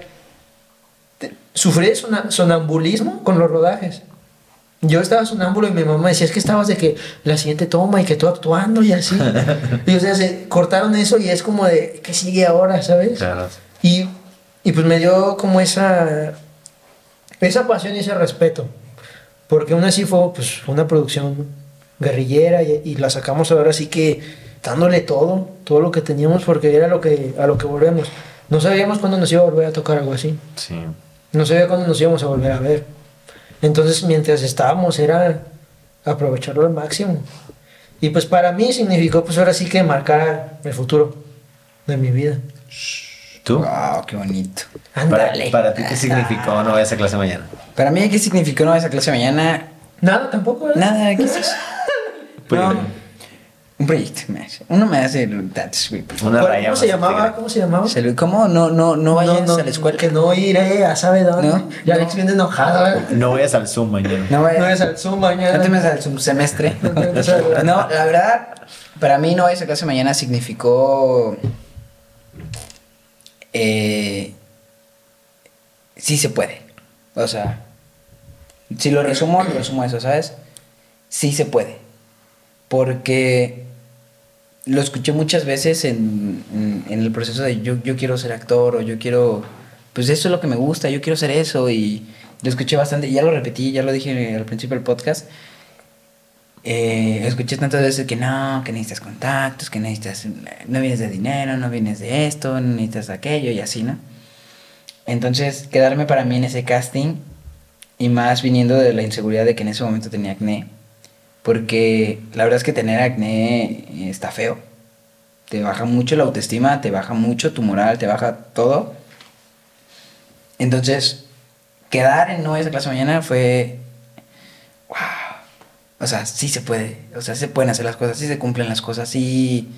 Sufrí sonambulismo con los rodajes. Yo estaba sonámbulo y mi mamá decía, es que estabas de que la siguiente toma y que tú actuando y así. (laughs) y o sea, se cortaron eso y es como de, ¿qué sigue ahora, sabes? Claro. Y, y pues me dio como esa, esa pasión y ese respeto. Porque aún así fue pues, una producción guerrillera y, y la sacamos ahora sí que dándole todo, todo lo que teníamos porque era lo que, a lo que volvemos. No sabíamos cuándo nos iba a volver a tocar algo así. Sí. No sabía cuándo nos íbamos a volver a ver. Entonces, mientras estábamos, era aprovecharlo al máximo. Y pues para mí significó, pues ahora sí que marcar el futuro de mi vida. ¿Tú? Wow, qué bonito. Para, Ándale. para ti, ¿qué significó no esa clase mañana? Para mí, ¿qué significó no esa clase mañana? Nada tampoco. ¿eh? Nada, ¿qué es eso? Pues, No, un proyecto. me hace- Uno me hace el that's güey, por favor. Una ¿Cómo, raya ¿Cómo se más llamaba? ¿Cómo se llamaba? Salud. ¿Cómo? No, no, no vayas No, no, a la escuela. Que no iré a sabe dónde. No, ya no. Alex viene enojado. ¿eh? No vayas al Zoom mañana. No No vayas. vayas al Zoom mañana. No te metas al subsemestre. No te metas al- No, la verdad, para mí no esa clase mañana significó. Eh, sí se puede. O sea, si lo resumo, lo resumo a eso, ¿sabes? Sí se puede. Porque lo escuché muchas veces en, en- en el proceso de yo, yo quiero ser actor o yo quiero. Pues eso es lo que me gusta, yo quiero ser eso. Y lo escuché bastante, ya lo repetí, ya lo dije al principio del podcast. Eh, escuché tantas veces que no, que necesitas contactos, que necesitas, no vienes de dinero, no vienes de esto, no necesitas aquello y así, ¿no? Entonces, quedarme para mí en ese casting y más viniendo de la inseguridad de que en ese momento tenía acné, porque la verdad es que tener acné eh, está feo. Te baja mucho la autoestima, te baja mucho tu moral, te baja todo. Entonces, quedar en no esa clase mañana fue wow. O sea, sí se puede. O sea, se pueden hacer las cosas, sí se cumplen las cosas, sí.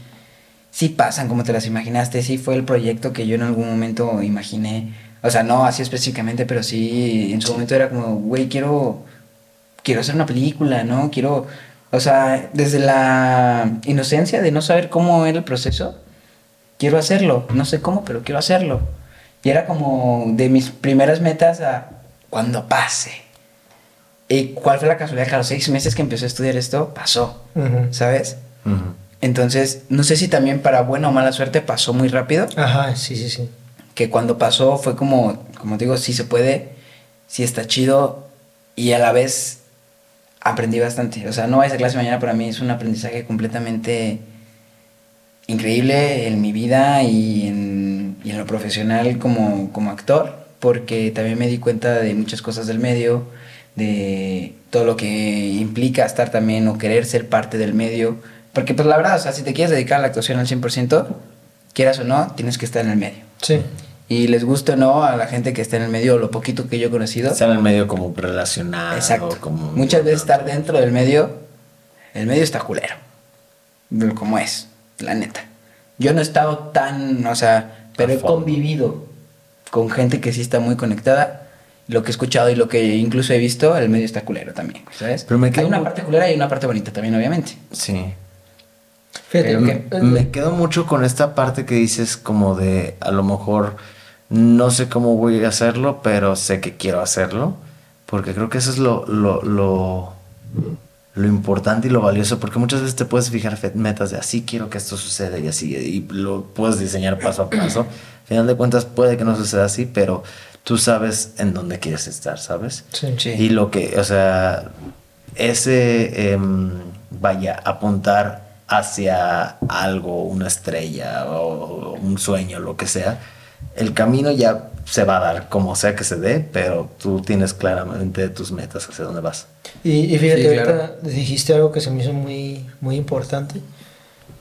sí pasan como te las imaginaste, sí fue el proyecto que yo en algún momento imaginé. O sea, no así específicamente, pero sí en su momento era como, güey, quiero, quiero hacer una película, ¿no? Quiero, o sea, desde la inocencia de no saber cómo era el proceso, quiero hacerlo. No sé cómo, pero quiero hacerlo. Y era como de mis primeras metas a cuando pase. ¿Y cuál fue la casualidad? Que a los seis meses que empecé a estudiar esto, pasó. ¿sabes? Entonces, no sé si también para buena o mala suerte pasó muy rápido. Ajá, sí, sí, sí. Que cuando pasó fue como, como digo, sí se puede, sí está chido y a la vez aprendí bastante. O sea, no vayas a clase mañana para mí es un aprendizaje completamente increíble en mi vida y en, y en lo profesional como, como actor, porque también me di cuenta de muchas cosas del medio, de todo lo que implica estar también o querer ser parte del medio. Porque pues la verdad, o sea, si te quieres dedicar a la actuación al 100%, quieras o no, tienes que estar en el medio. Sí. Y les gusta o no a la gente que está en el medio, lo poquito que yo he conocido. Está en el medio como relacionado. Exacto. Como Muchas veces estar dentro del medio, el medio está culero. Como es, la neta. Yo no he estado tan, o sea, pero A he convivido con gente que sí está muy conectada. Lo que he escuchado y lo que incluso he visto, el medio está culero también, ¿sabes? Pero me Hay quedo una muy- parte culera y una parte bonita también, obviamente. Sí. Fíjate, Pero que- que- Me quedo mucho con esta parte que dices como de a lo mejor no sé cómo voy a hacerlo, pero sé que quiero hacerlo. Porque creo que eso es lo, lo, lo, lo importante y lo valioso. Porque muchas veces te puedes fijar metas de así quiero que esto suceda y así. Y lo puedes diseñar paso a paso. Al final de cuentas puede que no suceda así, pero tú sabes en dónde quieres estar, ¿sabes? Sí. Sí. Y lo que, o sea, ese, em, vaya, apuntar hacia algo, una estrella o un sueño, lo que sea, el camino ya se va a dar como sea que se dé, pero tú tienes claramente tus metas hacia dónde vas. Y, y fíjate, Sí, ahorita claro. dijiste algo que se me hizo muy, muy importante.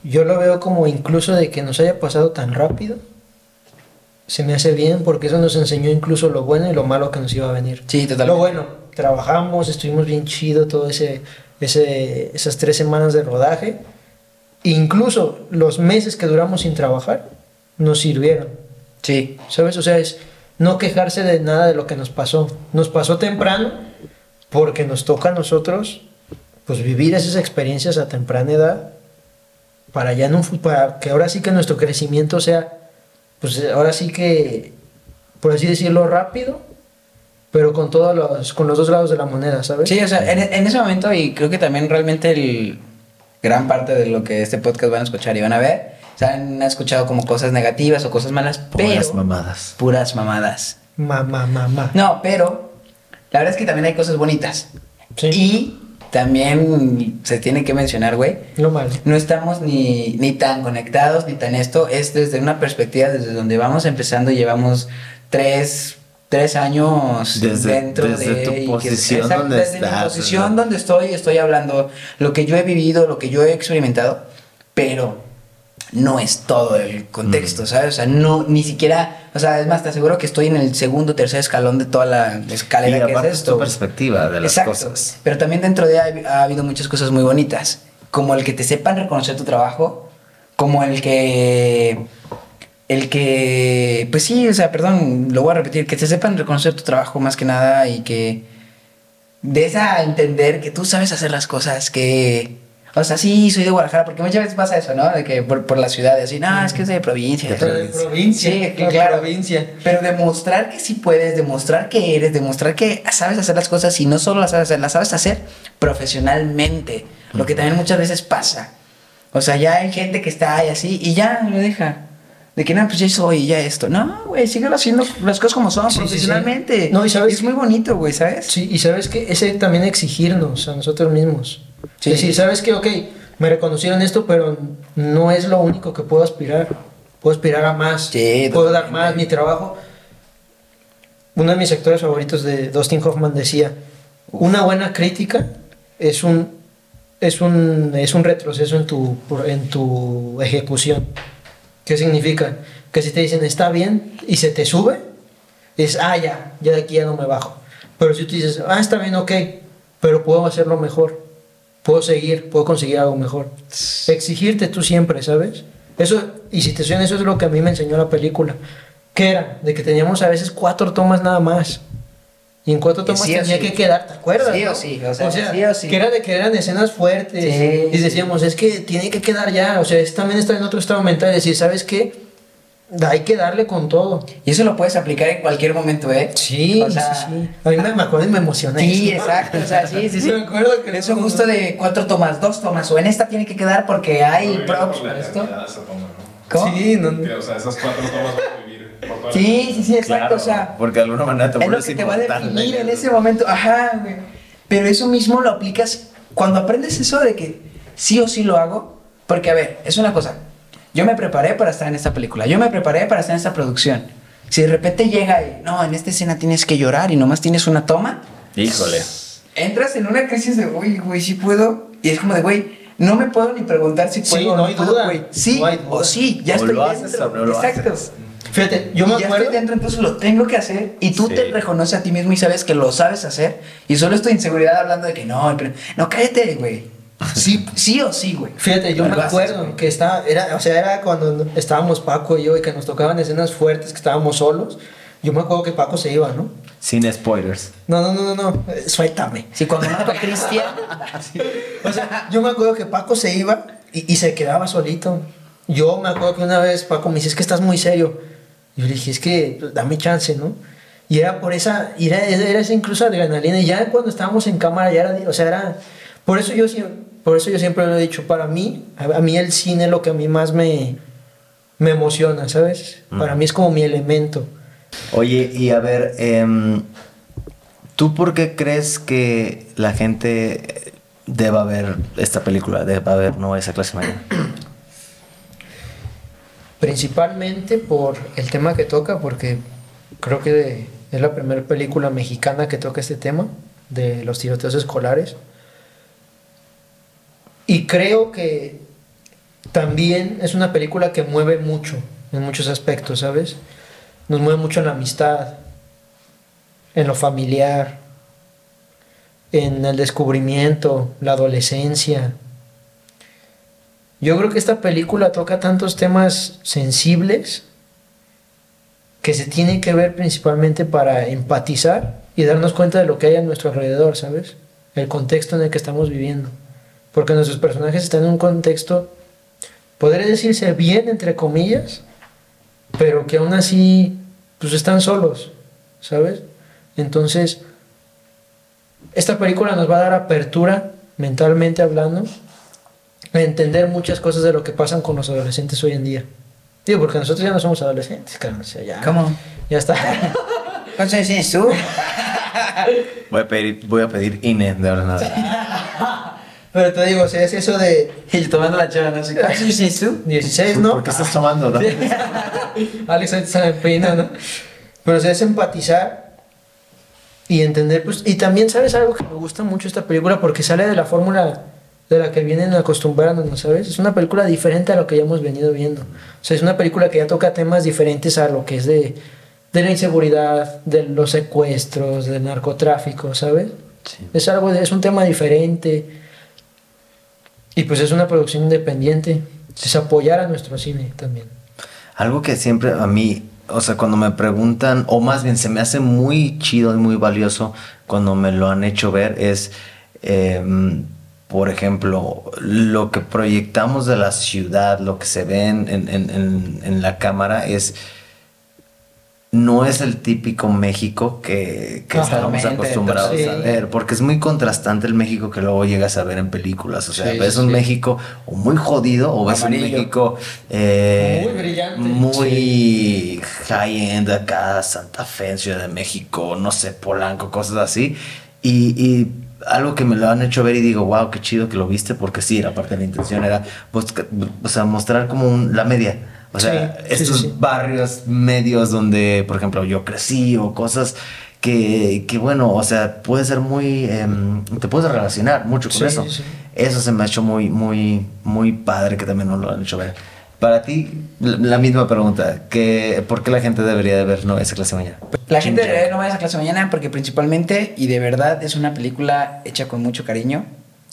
Yo lo veo como incluso de que nos haya pasado tan rápido, se me hace bien porque eso nos enseñó incluso lo bueno y lo malo que nos iba a venir. Sí, totalmente. Lo bueno, trabajamos, estuvimos bien chido todo ese, ese, esas tres semanas de rodaje. Incluso los meses que duramos sin trabajar nos sirvieron. Sí, ¿Sabes? O sea, es no quejarse de nada de lo que nos pasó. Nos pasó temprano porque nos toca a nosotros pues vivir esas experiencias a temprana edad para ya en un para que ahora sí que nuestro crecimiento sea pues ahora sí que por así decirlo rápido, pero con todos los con los dos lados de la moneda, ¿sabes? Sí, o sea, en, en ese momento, y creo que también realmente el gran parte de lo que este podcast van a escuchar y van a ver, o sea, han escuchado como cosas negativas o cosas malas, pero Puras mamadas. puras mamadas. Mamá, mamá. No, pero la verdad es que también hay cosas bonitas. Sí. Y también se tiene que mencionar, güey, Lo malo. no estamos ni, ni tan conectados ni tan esto. Es desde una perspectiva desde donde vamos empezando. Llevamos tres, tres años Desde- dentro desde de. tu que- posición exacto, donde desde mi posición donde estoy, estoy hablando lo que yo he vivido, lo que yo he experimentado, pero no es todo el contexto, ¿sabes? O sea, no, ni siquiera. O sea, es más, te aseguro que estoy en el segundo, tercer escalón de toda la Y escalera que aparte es es esto. tu perspectiva de las Exacto. cosas. Pero también dentro de ahí ha habido muchas cosas muy bonitas. Como el que te sepan reconocer tu trabajo. Como el que. El que. Pues sí, o sea, perdón, lo voy a repetir. Que te sepan reconocer tu trabajo más que nada y que. Des a entender que tú sabes hacer las cosas, que. O sea, sí, soy de Guadalajara, porque muchas veces pasa eso, ¿no? De que por, por la ciudad, así, no, es que es de provincia. De provincia. Sí, la claro. provincia. Pero demostrar que sí puedes, demostrar que eres, demostrar que sabes hacer las cosas y no solo las sabes hacer, las sabes hacer profesionalmente. Lo que también muchas veces pasa. O sea, ya hay gente que está ahí así y ya lo deja. De que no, pues ya soy, ya esto. No, güey, síguelo haciendo las cosas como son, Sí, sí, sí. profesionalmente. No, y sabes es muy bonito, güey, ¿sabes? Sí, y sabes que ese también exigirnos a nosotros mismos. Sí. Decir, sabes que, ok, me reconocieron esto, pero no es lo único que puedo aspirar. Puedo aspirar a más. Sí, puedo dar más. Mi trabajo. Uno de mis actores favoritos de Dustin Hoffman decía: Una buena crítica es un, es un, es un retroceso en tu, en tu ejecución. ¿Qué significa? Que si te dicen está bien y se te sube, es, ah, ya, ya de aquí ya no me bajo. Pero si tú dices, ah, está bien, ok, pero puedo hacerlo mejor, puedo seguir, puedo conseguir algo mejor. Exigirte tú siempre, ¿sabes? Eso, y si te suena, eso es lo que a mí me enseñó la película. Que era? De que teníamos a veces cuatro tomas nada más. Y en cuatro tomas sí o tenía sí. que quedar, ¿te acuerdas? Sí o sí, o sea, sí o sí. que era de que eran escenas fuertes. Sí, y sí. decíamos, es que tiene que quedar ya. O sea, es también está en otro estado mental. Decir, ¿sabes qué? Hay que darle con todo. Y eso lo puedes aplicar en cualquier momento, ¿eh? Sí, O sea, sí, sí. A mí me, me acuerdo y me emocioné. Sí, exacto, o sea, sí, sí, (laughs) sí. Me acuerdo que Eso justo de cuatro tomas, dos tomas, o en esta tiene que quedar porque hay props la para esto. toma, ¿no? ¿Cómo? Sí, no, Que, o sea, esas cuatro tomas van a vivir por Sí, sí, sí, exacto, Claro, o sea, porque de alguna manera te es lo que te va a definir en ese momento. Ajá, güey. Pero eso mismo lo aplicas cuando aprendes eso de que sí o sí lo hago. Porque, a ver, es una cosa. Yo me preparé para estar en esta película. Yo me preparé para estar en esta producción. Si de repente llega y, no, en esta escena tienes que llorar y nomás tienes una toma, Híjole. entras en una crisis de, uy, güey, sí puedo. Y es como de, güey, no me puedo ni preguntar si Sí, puedo o no hay puedo, duda. güey. Sí, No hay duda. o sí, ya O estoy lo haces dentro. o no lo Exacto. haces. Fíjate, yo Y me ya acuerdo. estoy dentro, entonces lo tengo que hacer. Y tú Sí. te reconoces a ti mismo y sabes que lo sabes hacer. Y solo estoy inseguridad hablando de que no, pero- no, cállate, güey. Sí, sí o sí, güey. Fíjate, yo me acuerdo que estaba, era, o sea, era cuando estábamos Paco y yo y que nos tocaban escenas fuertes, que estábamos solos. Yo me acuerdo que Paco se iba, ¿no? Sin spoilers. No, no, no, no, no, eh, suéltame. Sí, cuando mato a (laughs) Cristian. O sea, yo me acuerdo que Paco se iba y, y se quedaba solito. Yo me acuerdo que una vez Paco me dice, es que estás muy serio. Yo le dije, es que pues, dame chance, ¿no? Y era por esa, y era, era esa incluso adrenalina. Y ya cuando estábamos en cámara, ya era, o sea, era... Por eso yo, siempre- por eso yo siempre lo he dicho, para mí, a, mí el cine es lo que a mí más me, me emociona, ¿sabes? Para mí es como mi elemento. Oye, y a ver, em, ¿tú por qué crees que la gente deba ver esta película? Deba ver, no esa clase mañana. Principalmente por el tema que toca, porque creo que es la primera película mexicana que toca este tema de los tiroteos escolares. Y creo que también es una película que mueve mucho en muchos aspectos, ¿sabes? Nos mueve mucho en la amistad, en lo familiar, en el descubrimiento, la adolescencia, yo creo que esta película toca tantos temas sensibles que se tienen que ver principalmente para empatizar y darnos cuenta de lo que hay a nuestro alrededor, ¿sabes? El contexto en el que estamos viviendo. Porque nuestros personajes están en un contexto, podría decirse bien, entre comillas, pero que aún así, pues están solos, ¿sabes? Entonces, esta película nos va a dar apertura, mentalmente hablando, a entender muchas cosas de lo que pasan con los adolescentes hoy en día. Digo, porque nosotros ya no somos adolescentes, claro, o sea, ya, ¿Cómo? ya está. ¿Cuántos años tienes tú? Voy a pedir, voy a pedir INE de ahora en nada. (laughs) Pero te digo, o sea, es eso de Y yo tomando la chava, no sé. ¿Cuántos años tienes tú? 16, ¿no? ¿Por qué estás tomando, no? (laughs) Alex ahorita se me peina, ¿no? Pero o sea, es empatizar y entender, pues, y también, ¿sabes algo que me gusta mucho esta película? Porque sale de la fórmula de la que vienen acostumbrándonos, ¿sabes? Es una película diferente a lo que ya hemos venido viendo. O sea, es una película que ya toca temas diferentes a lo que es de, de la inseguridad, de los secuestros, del narcotráfico, ¿sabes? Es algo, de- es un tema diferente. Y pues es una producción independiente. Es apoyar a nuestro cine también. Algo que siempre a mí, o sea, cuando me preguntan, o más bien se me hace muy chido y muy valioso cuando me lo han hecho ver, es, em, por ejemplo, lo que proyectamos de la ciudad, lo que se ve en, en- en- la cámara es... No es el típico México que, que estamos Totalmente, acostumbrados a ver, porque es muy contrastante el México que luego llegas a ver en películas. O sea, Sí, ves sí, un. México o muy jodido o ves un Amarillo. México eh, Muy brillante. muy high-end acá, Santa Fe, en Ciudad de México, no sé, Polanco, cosas así. Y, y algo que me lo han hecho ver y digo, wow, qué chido que lo viste, porque sí, la parte de la intención era o sea, mostrar como un- la media. O sea, Sí, estos sí, sí. barrios medios donde, por ejemplo, yo crecí o cosas que, que bueno, o sea, puede ser muy, em, te puedes relacionar mucho con eso. Eso se me ha hecho muy, muy, muy padre que también nos lo han hecho ver. Para ti, la, misma pregunta, que, ¿por qué la gente debería de ver no, esa clase mañana? La gente debería ver No vayas a clase mañana porque principalmente y de verdad es una película hecha con mucho cariño.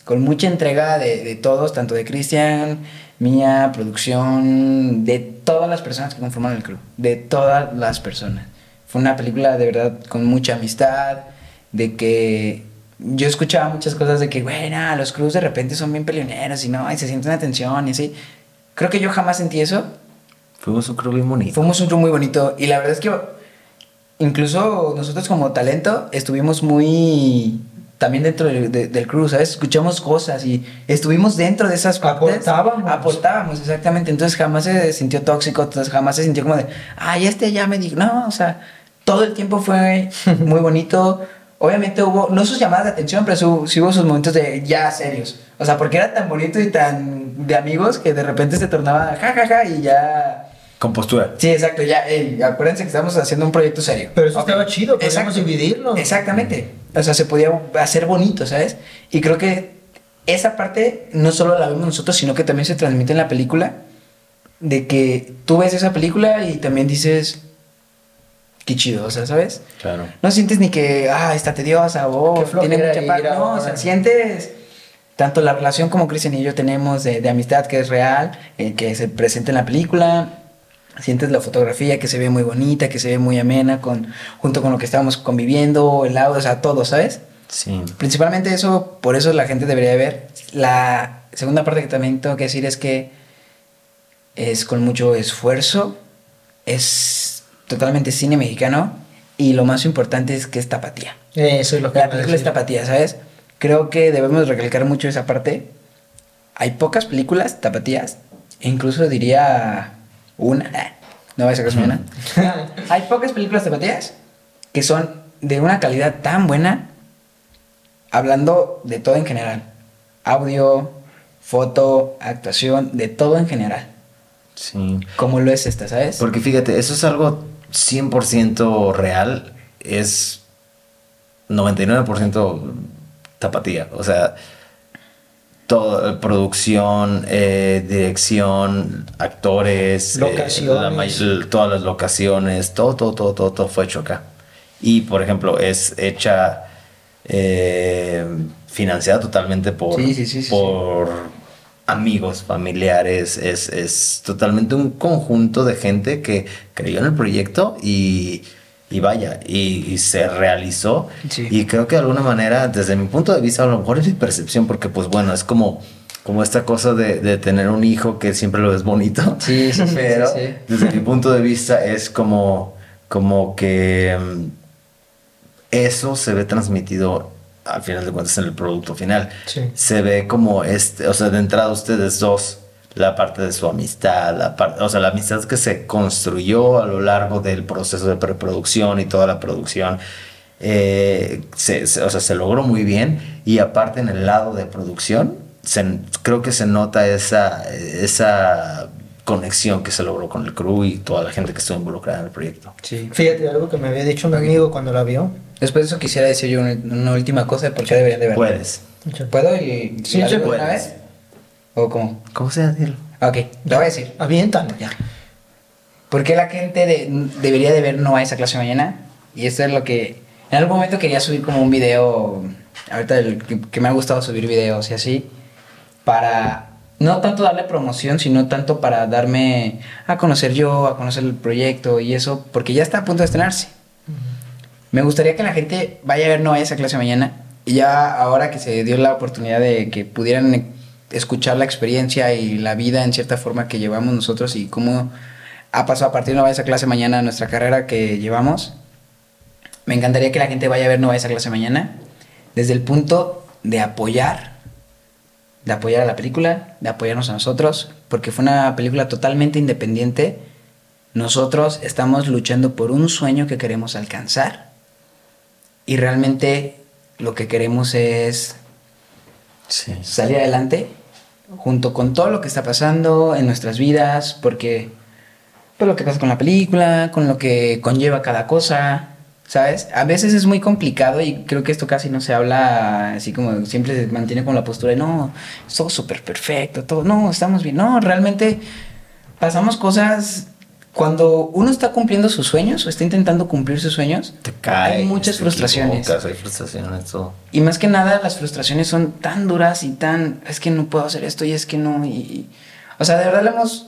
con mucha entrega de, de todos, tanto de Cristian, mía, producción, de todas las personas que conforman el crew, de todas las personas. Fue una película de verdad con mucha amistad, de que yo escuchaba muchas cosas de que, nah, los crews de repente son bien peleoneros y no, y se siente una tensión y así. Creo que yo jamás sentí eso. Fuimos un crew bien bonito. Fuimos un crew muy bonito y la verdad es que incluso nosotros como talento estuvimos muy también dentro del, de- del crew, ¿sabes? Escuchamos cosas y estuvimos dentro de esas partes. Aportábamos. Aportábamos, exactamente. Entonces jamás se sintió tóxico, entonces jamás se sintió como de, ay, este ya me dijo, no, o sea, todo el tiempo fue (laughs) muy bonito. Obviamente hubo, no sus llamadas de atención, pero su- sí hubo sus momentos de ya serios. O sea, porque era tan bonito y tan de amigos que de repente se tornaba ja, ja, ja, y ya... Con postura. Sí, exacto, ya, acuérdense que estamos haciendo un proyecto serio. Pero eso Ok. estaba chido, podíamos dividirlo. Exactamente. O sea, se podía hacer bonito, ¿sabes? Y creo que esa parte no solo la vemos nosotros, sino que también se transmite en la película. De que tú ves esa película y también dices, qué chido, o sea, ¿sabes? Claro. No sientes ni que, ah, está tediosa o Qué tiene mucha parte. a- No, o sea, sientes tanto la relación como Cristian y yo tenemos de, de amistad que es real, eh, que se presenta en la película. Sientes la fotografía que se ve muy bonita, que se ve muy amena, con, junto con lo que estábamos conviviendo, el audio, o sea, todo, ¿sabes? Sí. Principalmente eso, por eso la gente debería ver. La segunda parte que también tengo que decir es que es con mucho esfuerzo, es totalmente cine mexicano y lo más importante es que es tapatía. Eso es lo que La película es tapatía, ¿sabes? Creo que debemos recalcar mucho esa parte. Hay pocas películas tapatías, incluso diría una, no voy a sacar una. Hay pocas películas tapatías que son de una calidad tan buena, hablando de todo en general. Audio, foto, actuación, de todo en general. Sí. Como lo es esta, ¿sabes? Porque fíjate, eso es algo 100% real. Es 99% tapatía. O sea, todo, producción, eh, dirección, actores, eh, la todas las locaciones, todo, todo, todo, todo, todo fue hecho acá. Y, por ejemplo, es hecha, eh, financiada totalmente por, Sí, sí, sí, sí, por amigos, familiares. Es, es totalmente un conjunto de gente que creyó en el proyecto y, y vaya, y, y se realizó. Sí. Y creo que de alguna manera, desde mi punto de vista, a lo mejor es mi percepción, porque pues bueno, es como, como esta cosa de, de tener un hijo que siempre lo ves bonito. Sí, sí, sí, Pero sí, sí. desde mi punto de vista es como, como que mm, eso se ve transmitido al final de cuentas en el producto final. Sí. Se ve como este, o sea, de entrada ustedes dos, la parte de su amistad, la parte, o sea, la amistad que se construyó a lo largo del proceso de preproducción y toda la producción. eh, se, se- o sea, se logró muy bien y aparte en el lado de producción se- creo que se nota esa, esa conexión que se logró con el crew y toda la gente que estuvo involucrada en el proyecto. Sí. Fíjate, algo que me había dicho un amigo cuando la vio. Después de eso quisiera decir yo una, una última cosa de por qué deberían de verla. Puedes. ¿Puedo y Sí, la sí de una puedes. vez? ¿O cómo? ¿Cómo se llama? Ok, lo voy a decir. Aviéntalo. Ya. ¿Por qué la gente de- debería de ver No a esa clase mañana? Y esto es lo que... En algún momento quería subir como un video, ahorita el que, que me ha gustado subir videos y así, para no tanto darle promoción, sino tanto para darme a conocer yo, a conocer el proyecto y eso, porque ya está a punto de estrenarse. Me gustaría que la gente vaya a ver No a esa clase mañana. Y ya ahora que se dio la oportunidad de que pudieran escuchar la experiencia y la vida en cierta forma que llevamos nosotros y cómo ha pasado a partir de No a esa clase mañana nuestra carrera que llevamos, me encantaría que la gente vaya a ver No a esa clase mañana desde el punto de apoyar, de apoyar a la película, de apoyarnos a nosotros, porque fue una película totalmente independiente. Nosotros estamos luchando por un sueño que queremos alcanzar y realmente lo que queremos es Sí. salir adelante junto con todo lo que está pasando en nuestras vidas, porque por lo que pasa con la película, con lo que conlleva cada cosa, ¿sabes? A veces es muy complicado y creo que esto casi no se habla así como siempre se mantiene con la postura de no, es todo súper perfecto, todo, no, estamos bien, no, realmente pasamos cosas cuando uno está cumpliendo sus sueños o está intentando cumplir sus sueños, Te caes, hay muchas te frustraciones. hay frustraciones, todo. Y más que nada, las frustraciones son tan duras y tan. Es que no puedo hacer esto y es que no. Y, y- o sea, de verdad le hemos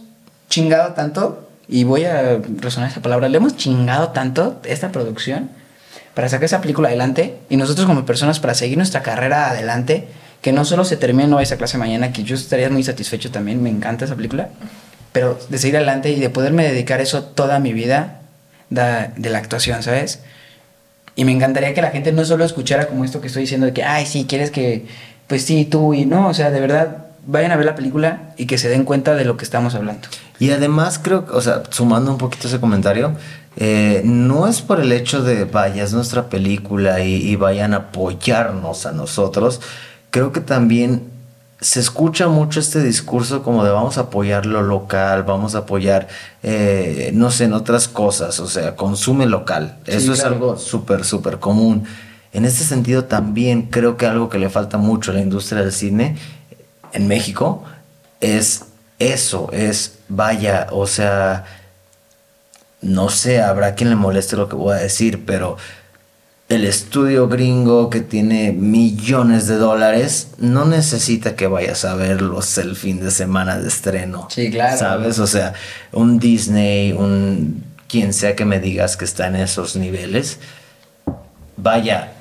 chingado tanto. Y voy a resonar esa palabra. Le hemos chingado tanto esta producción para sacar esa película adelante. Y nosotros, como personas, para seguir nuestra carrera adelante. Que no solo se termine No esa clase mañana, que yo estaría muy satisfecho también. Me encanta esa película. Pero de seguir adelante y de poderme dedicar eso toda mi vida da- de la actuación, ¿sabes? Y me encantaría que la gente no solo escuchara como esto que estoy diciendo de que, ay, sí, quieres que, pues sí, tú y no, o sea, de verdad, vayan a ver la película y que se den cuenta de lo que estamos hablando. Y además creo, o sea, sumando un poquito ese comentario, eh, no es por el hecho de vaya, es nuestra película y, y vayan a apoyarnos a nosotros. Creo que también se escucha mucho este discurso como de vamos a apoyar lo local, vamos a apoyar, eh, no sé, en otras cosas, o sea, consume local. Sí, Eso es algo súper, súper común. En este sentido también creo que algo que le falta mucho a la industria del cine en México es eso, es vaya, o sea, no sé, habrá quien le moleste lo que voy a decir, pero el estudio gringo que tiene millones de dólares no necesita que vayas a verlos el fin de semana de estreno. Sí, claro. ¿Sabes? O sea, un Disney, un quien sea que me digas que está en esos niveles, vaya,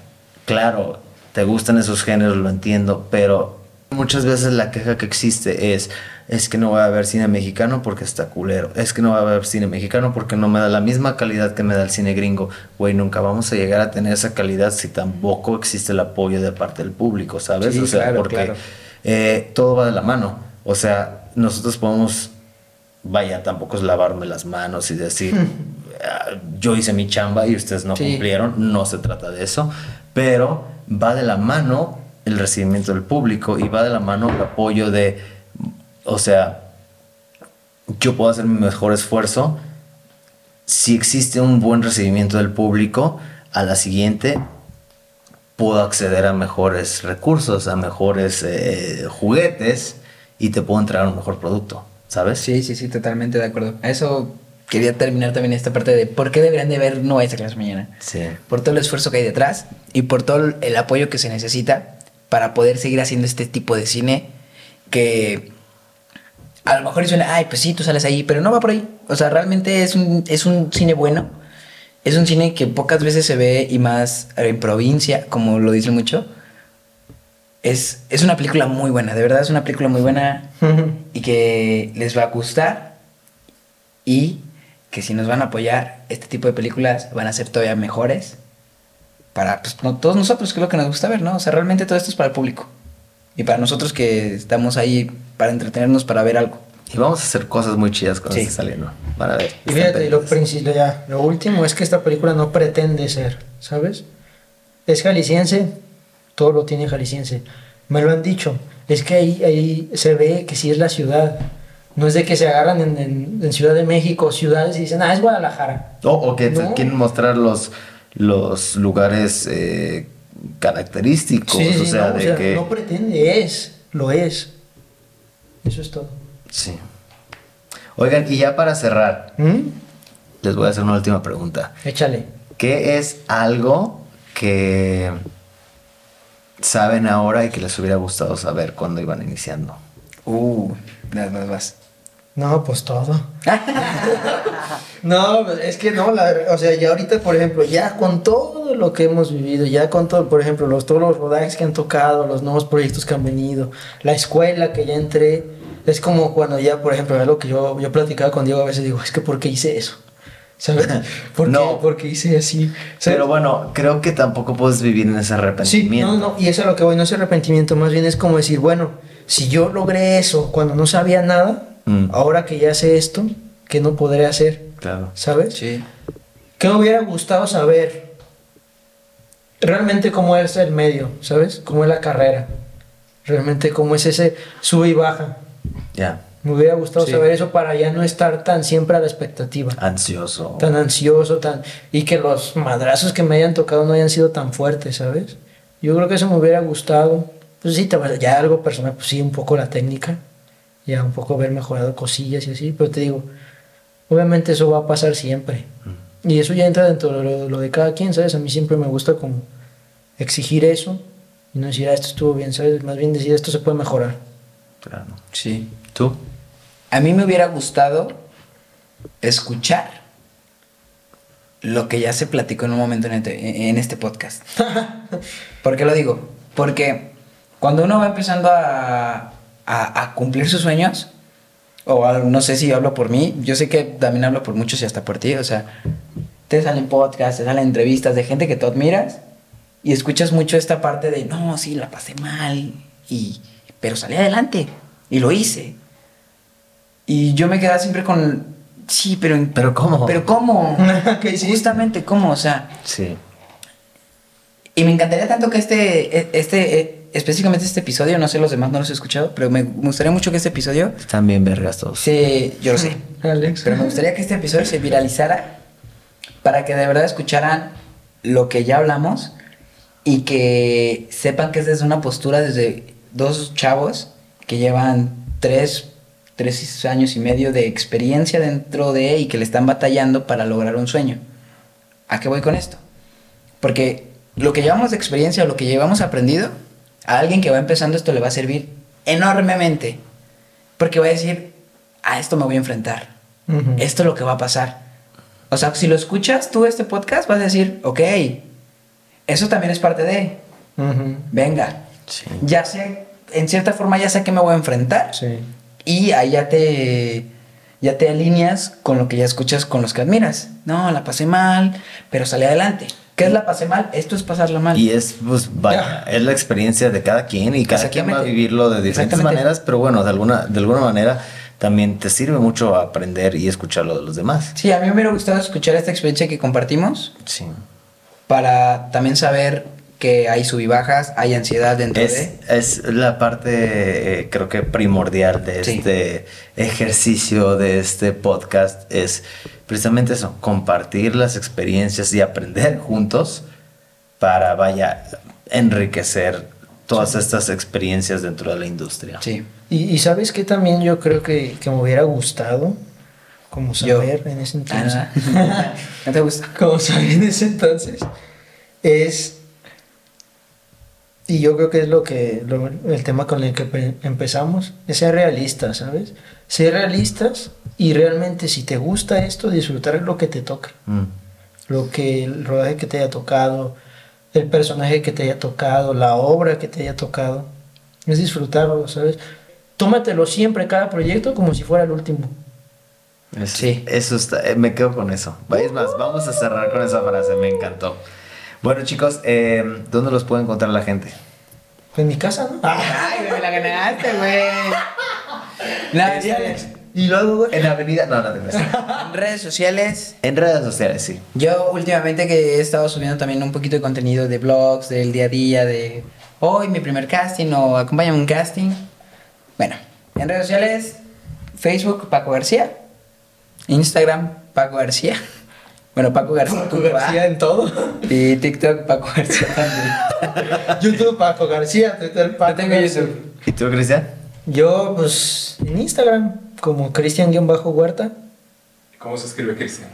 claro, te gustan esos géneros, lo entiendo, pero muchas veces la queja que existe es, es que no voy a ver cine mexicano porque está culero, es que no voy a ver cine mexicano porque no me da la misma calidad que me da el cine gringo. Güey, nunca vamos a llegar a tener esa calidad si tampoco existe el apoyo de parte del público, ¿sabes? Sí, o sea, claro, porque claro. eh, todo va de la mano. O sea, nosotros podemos, vaya, tampoco es lavarme las manos y decir, (laughs) "Ah, yo hice mi chamba y ustedes no Sí. cumplieron. No se trata de eso. Pero va de la mano el recibimiento del público y va de la mano el apoyo de, o sea, yo puedo hacer mi mejor esfuerzo. Si existe un buen recibimiento del público, a la siguiente puedo acceder a mejores recursos, a mejores eh, juguetes y te puedo entregar un mejor producto, ¿sabes? Sí, sí, sí, totalmente de acuerdo. A eso quería terminar también esta parte de por qué deberían de ver No esa clase mañana. Sí. Por todo el esfuerzo que hay detrás y por todo el apoyo que se necesita para poder seguir haciendo este tipo de cine que a lo mejor suena, ay, pues sí, tú sales ahí, pero no va por ahí. O sea, realmente es un, es un cine bueno. Es un cine que pocas veces se ve y más en provincia, como lo dicen mucho. Es, es una película muy buena, de verdad es una película muy buena (laughs) y que les va a gustar y que si nos van a apoyar este tipo de películas van a ser todavía mejores para pues, no- todos nosotros, que es lo que nos gusta ver, ¿no? O sea, realmente todo esto es para el público y para nosotros que estamos ahí para entretenernos, para ver algo. Y vamos a hacer cosas muy chidas cuando Sí. esté saliendo. Para ver. Y fíjate, lo, principio, ya, lo último es que esta película no pretende ser, ¿sabes? Es jalisciense, todo lo tiene jalisciense. Me lo han dicho, es que ahí, ahí se ve que sí es la ciudad. No es de que se agarran en, en- en Ciudad de México, ciudades y dicen, ah, es Guadalajara. O, o que No. quieren mostrar los, los lugares eh, característicos. Sí, sí, o sea, no, o de sea, que. no pretende, es, lo es. Eso es todo. Sí. Oigan, y ya para cerrar, ¿Mm? les voy a hacer una última pregunta. Échale. ¿Qué es algo que saben ahora y que les hubiera gustado saber cuando iban iniciando? Uh, vas, vas. No, pues todo. no, es que no, la, o sea, ya ahorita, por ejemplo, ya con todo lo que hemos vivido, ya con todo, por ejemplo, los, todos los rodajes que han tocado, los nuevos proyectos que han venido, la escuela que ya entré, es como cuando ya, por ejemplo, algo que yo, yo platicaba con Diego a veces, digo, es que ¿por qué hice eso? (laughs) ¿Sabes? ¿Por No. ¿Por qué hice así? ¿Sabes? Pero bueno, creo que tampoco puedes vivir en ese Sí, arrepentimiento. no, no, y eso es lo que voy, no es arrepentimiento, más bien es como decir, bueno, si yo logré eso cuando no sabía nada, Mm. ahora que ya sé esto, ¿qué no podré hacer? Claro. ¿Sabes? Sí. ¿Qué me hubiera gustado saber? Realmente cómo es el medio, ¿sabes? Cómo es la carrera. Realmente cómo es ese sube y baja. Ya. Me hubiera gustado Sí. saber eso para ya no estar tan siempre a la expectativa. Ansioso. Tan ansioso, tan... Y que los madrazos que me hayan tocado no hayan sido tan fuertes, ¿sabes? Yo creo que eso me hubiera gustado. Pues sí, te- ya algo personal, pues sí, un poco la técnica. Ya un poco haber mejorado cosillas y así. Pero te digo, obviamente eso va a pasar siempre. Y eso ya entra dentro de lo, lo de cada quien, ¿sabes? A mí siempre me gusta como exigir eso y no decir, ah, esto estuvo bien, ¿sabes? Más bien decir, esto se puede mejorar. Claro. Sí. ¿Tú? A mí me hubiera gustado escuchar lo que ya se platicó en un momento en este, en este podcast. (laughs) ¿Por qué lo digo? Porque cuando uno va empezando a, a- a cumplir sus sueños, o a- no sé si hablo por mí, yo sé que también hablo por muchos y hasta por ti, o sea, te salen podcasts, te salen entrevistas de gente que tú admiras y escuchas mucho esta parte de, no, sí, la pasé mal, y, pero salí adelante y lo hice. Y yo me quedaba siempre con, sí, pero... ¿Pero cómo? ¿Pero cómo? (laughs) Justamente, ¿cómo? O sea, Sí. y me encantaría tanto que este, e- este, e- específicamente este episodio, no sé los demás, no los he escuchado, pero me gustaría mucho que este episodio Están bien vergas todos. se, yo lo sé, (laughs) Alex. pero me gustaría que este episodio se viralizara para que de verdad escucharan lo que ya hablamos y que sepan que es desde una postura desde dos chavos que llevan tres, tres años y medio de experiencia dentro de y que le están batallando para lograr un sueño. ¿A qué voy con esto? Porque lo que llevamos de experiencia o lo que llevamos aprendido, a alguien que va empezando esto le va a servir enormemente. Porque va a decir, a esto me voy a enfrentar. Esto es lo que va a pasar. O sea, si lo escuchas tú este podcast, vas a decir, ok, eso también es parte de, venga, Sí. ya sé, en cierta forma ya sé a qué me voy a enfrentar. Sí. Y ahí ya te, ya te alineas con lo que ya escuchas con los que admiras. No, la pasé mal, pero salí adelante. ¿Qué es la pasé mal? Esto es pasarla mal. Y es, pues, vaya, es la experiencia de cada quien y cada quien va a vivirlo de diferentes maneras, pero bueno, de alguna, de alguna manera también te sirve mucho aprender y escuchar lo de los demás. Sí, a mí me hubiera gustado escuchar esta experiencia que compartimos Sí. para también saber que hay sub y bajas, hay ansiedad dentro Es, de... es la parte, eh, creo que primordial de Sí. este ejercicio, de este podcast, es precisamente eso, compartir las experiencias y aprender juntos para, vaya, enriquecer todas estas experiencias dentro de la industria. Sí. Y, y sabes que también yo creo que, que me hubiera gustado, como Yo. saber en ese entonces, Ah, (laughs) ¿No te gusta? (laughs) como saber en ese entonces, es, y yo creo que es lo que, lo- el tema con el que pe- empezamos, es ser realistas, ¿sabes? Ser realistas y realmente si te gusta esto, disfrutar lo que te toca. Mm. lo que el rodaje que te haya tocado, el personaje que te haya tocado, la obra que te haya tocado. Es disfrutarlo, ¿sabes? Tómatelo siempre, cada proyecto, como si fuera el último. Eso, Sí. Eso está, eh, me quedo con eso. Es más, vamos a cerrar con esa frase, me encantó. Bueno, chicos, eh, ¿dónde los puede encontrar la gente? En mi casa, ¿no? Ay, me la ganaste, güey. (laughs) Nada, Y luego. En la avenida, no, no te. En (laughs) redes sociales. En redes sociales, sí. Yo últimamente que he estado subiendo también un poquito de contenido de blogs, del día a día, de hoy mi primer casting o acompáñame un casting. Bueno, en redes sociales, Facebook Paco García, Instagram Paco García. Bueno, Paco García. Paco García en todo. Y TikTok Paco García también. (laughs) YouTube, Paco García. Twitter, Paco Yo tengo García. YouTube. ¿Y tú, Cristian? Yo, pues, en Instagram, como Cristian-Huerta. ¿Cómo se escribe Cristian?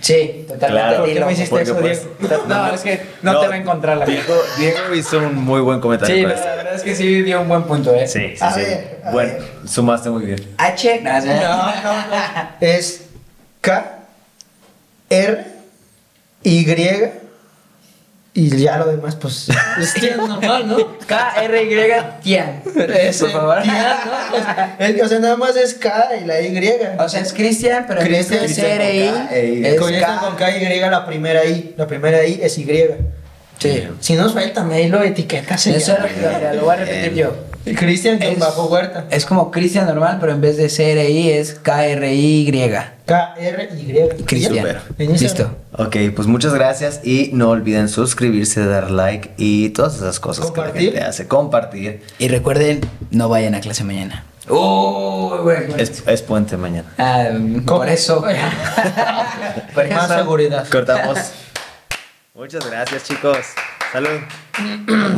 Sí, totalmente. Claro. ¿Por qué Dilo. me hiciste eso, pues- Diego? No, es que no, te va a encontrar la. Diego, Diego hizo un muy buen comentario Sí, la verdad es que sí dio un buen punto, ¿eh? Sí, sí, A sí. ver, a bueno, ver. sumaste muy bien. H. No, No, no, no. (laughs) Es K, R, Y, y ya lo demás, pues, (laughs) es Tian normal, ¿no? K-R-Y Tian. Ese Por favor. Tian, ¿no? O sea, es que, o sea, nada más es K y la Y. O sea, es Cristian, pero en vez de Cristian E es Comienza con K. K y la primera I. La primera I es Y. Sí. Si no suéltame ahí lo etiquetas. Eso es lo que lo voy a repetir yo. Cristian bajo huerta. Es como Cristian normal, pero en vez de CRI es K-R-I-Y. K, R, Y. Cristian. Listo. Ok, pues muchas gracias y no olviden suscribirse, dar like y todas esas cosas que la gente hace. Compartir. Y recuerden, no vayan a clase mañana. ¡Oh, güey! Es, es puente mañana. Ah, (laughs) por eso. por Más eso. seguridad. Cortamos. Muchas gracias, chicos. Salud. (clears throat)